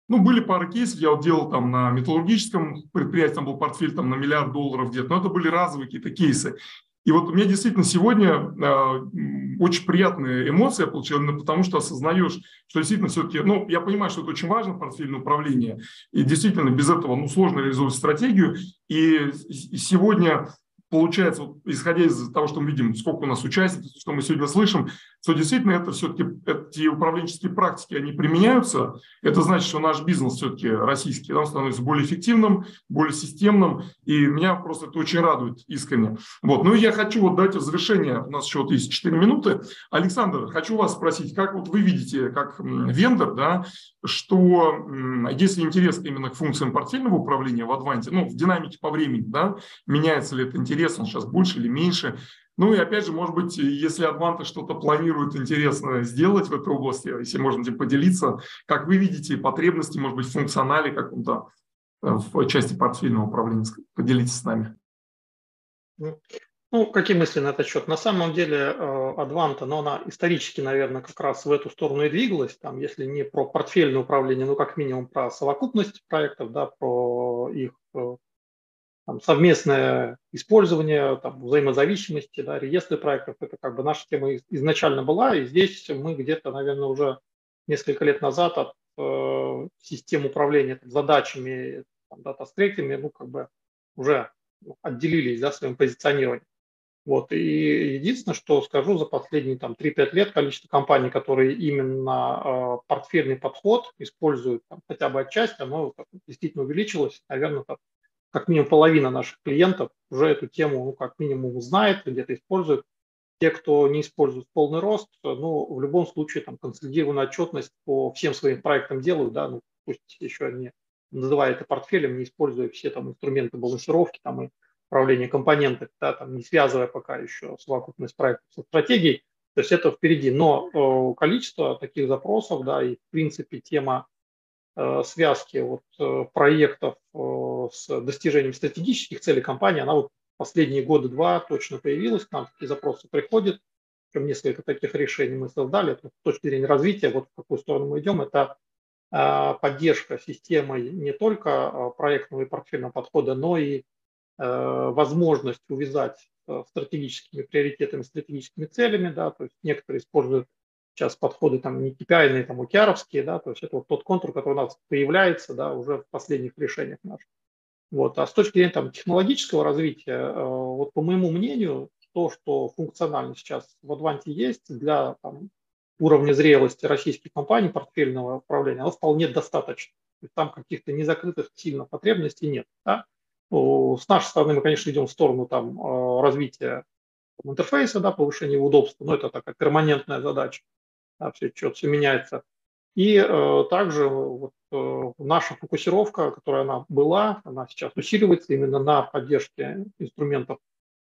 ну, были пары кейсов, я вот делал там на металлургическом предприятии, там был портфель там на миллиард долларов где-то, но это были разовые какие-то кейсы. И вот у меня действительно сегодня э, очень приятные эмоции я получил, именно потому что осознаешь, что действительно все-таки, ну, я понимаю, что это очень важно, портфельное управление, и действительно без этого, ну, сложно реализовать стратегию. И сегодня получается, вот, исходя из того, что мы видим, сколько у нас участников, что мы сегодня слышим, что действительно это все-таки эти управленческие практики, они применяются. Это значит, что наш бизнес все-таки российский, он становится более эффективным, более системным, и меня просто это очень радует искренне. Вот. Ну и я хочу вот дать в завершение, у нас еще вот есть 4 минуты. Александр, хочу вас спросить, как вот вы видите, как вендор, да, что если интерес именно к функциям портфельного управления в Адванте, ну, в динамике по времени, да, меняется ли это интерес, он сейчас больше или меньше, ну и опять же, может быть, если Адванта что-то планирует интересно сделать в этой области, если можно поделиться, как вы видите потребности, может быть, в функционале каком-то э, в части портфельного управления, поделитесь с нами. Ну, какие мысли на этот счет? На самом деле Адванта, но она исторически, наверное, как раз в эту сторону и двигалась, там, если не про портфельное управление, ну, как минимум про совокупность проектов, да, про их э, там, совместное использование, там, взаимозависимости, да, реестры проектов, это как бы наша тема изначально была, и здесь мы где-то, наверное, уже несколько лет назад от э, систем управления там, задачами, дата-стреками, ну, как бы уже отделились, да, своим позиционированием. Вот. И единственное, что скажу, за последние там, 3-5 лет количество компаний, которые именно э, портфельный подход используют там, хотя бы отчасти, оно действительно увеличилось. Наверное, так, как минимум половина наших клиентов уже эту тему ну, как минимум знает, где-то использует. Те, кто не использует полный рост, ну, в любом случае там консолидированную отчетность по всем своим проектам делают, да, ну, пусть еще не называя это портфелем, не используя все там инструменты балансировки там и управления компонентами, да, там, не связывая пока еще совокупность проектов со стратегией. То есть это впереди. Но э, количество таких запросов, да, и в принципе тема э, связки вот, э, проектов э, с достижением стратегических целей компании, она вот последние годы два точно появилась, к нам такие запросы приходят. Причем несколько таких решений мы создали. С точки зрения развития, вот в какую сторону мы идем, это э, поддержка системой не только э, проектного и портфельного подхода, но и Э, возможность увязать э, стратегическими приоритетами, стратегическими целями, да, то есть некоторые используют сейчас подходы там не KPI, там океаровские, да, то есть это вот тот контур, который у нас появляется, да, уже в последних решениях наших. Вот. А с точки зрения там, технологического развития, э, вот по моему мнению, то, что функционально сейчас в Адванте есть для там, уровня зрелости российских компаний портфельного управления, оно вполне достаточно. Там каких-то незакрытых сильно потребностей нет. Да? С нашей стороны мы, конечно, идем в сторону там, э, развития интерфейса, да, повышения удобства, но это такая перманентная задача, да, все, что все меняется. И э, также вот, э, наша фокусировка, которая она была, она сейчас усиливается именно на поддержке инструментов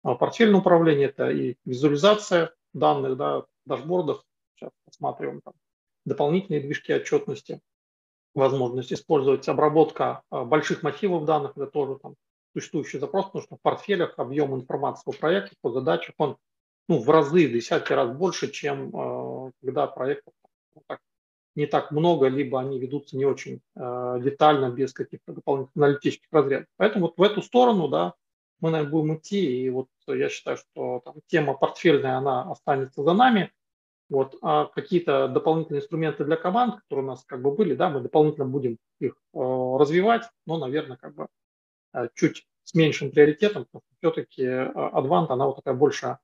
э, портфельного управления, это и визуализация данных, да, дашбордах, сейчас посматриваем там, дополнительные движки отчетности, возможность использовать обработка э, больших массивов данных, это тоже там существующий запрос, потому что в портфелях объем информации по проекту, по задачам, он ну, в разы, десятки раз больше, чем э, когда проектов ну, так, не так много, либо они ведутся не очень э, детально, без каких-то дополнительных аналитических разрядов. Поэтому вот в эту сторону, да, мы, наверное, будем идти, и вот я считаю, что там, тема портфельная, она останется за нами, вот, а какие-то дополнительные инструменты для команд, которые у нас как бы были, да, мы дополнительно будем их э, развивать, но, наверное, как бы Э, чуть с меньшим приоритетом, потому что все-таки Advant, она вот такая больше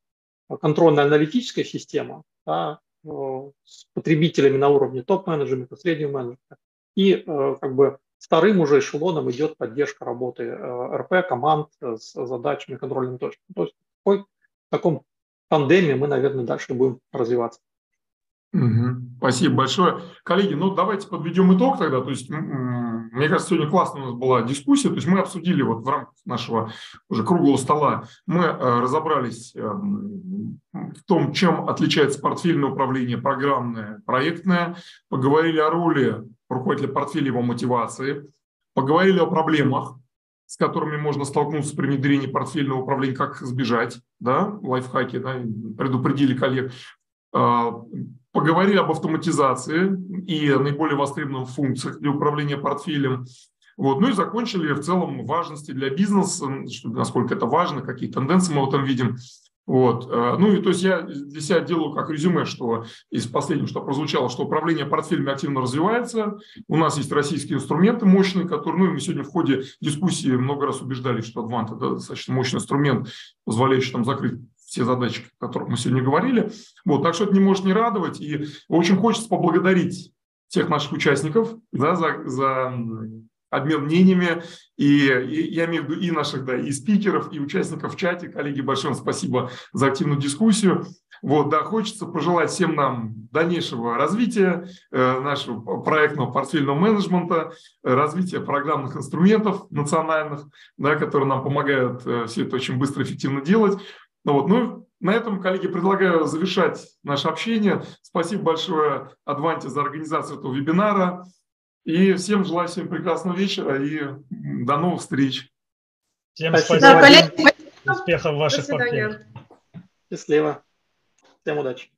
контрольно-аналитическая система, да, с потребителями на уровне топ-менеджмента, среднего менеджмента. И как бы вторым уже эшелоном идет поддержка работы РП, команд с задачами контрольными точками. То есть в таком тандеме мы, наверное, дальше будем развиваться. Спасибо большое. Коллеги, ну давайте подведем итог тогда. То есть, мне кажется, сегодня классно у нас была дискуссия. То есть мы обсудили вот в рамках нашего уже круглого стола, мы э, разобрались э, в том, чем отличается портфельное управление программное, проектное, поговорили о роли руководителя портфеля его мотивации, поговорили о проблемах, с которыми можно столкнуться при внедрении портфельного управления, как избежать, да, лайфхаки, да, предупредили коллег. А, поговорили об автоматизации и наиболее востребованных функциях для управления портфелем. Вот. Ну и закончили в целом важности для бизнеса, насколько это важно, какие тенденции мы в этом видим. Вот. Э, ну и то есть я для себя делаю как резюме, что из последнего, что прозвучало, что управление портфелями активно развивается. У нас есть российские инструменты мощные, которые, ну и мы сегодня в ходе дискуссии много раз убеждали, что Advant это достаточно мощный инструмент, позволяющий там закрыть все задачи, о которых мы сегодня говорили. Вот, так что это не может не радовать. И, общем, хочется поблагодарить всех наших участников да, за, за обмен мнениями. И, и я имею в виду и наших, да, и спикеров, и участников в чате. Коллеги, большое вам спасибо за активную дискуссию. Вот, да, хочется пожелать всем нам дальнейшего развития э, нашего проектного портфельного менеджмента, э, развития программных инструментов национальных, да, которые нам помогают э, все это очень быстро и эффективно делать. Ну, вот, ну, на этом, коллеги, предлагаю завершать наше общение. Спасибо большое Адванте за организацию этого вебинара. И всем желаю всем прекрасного вечера и до новых встреч. Всем спасибо. Да, коллеги, Успехов в ваших Счастливо. Всем удачи.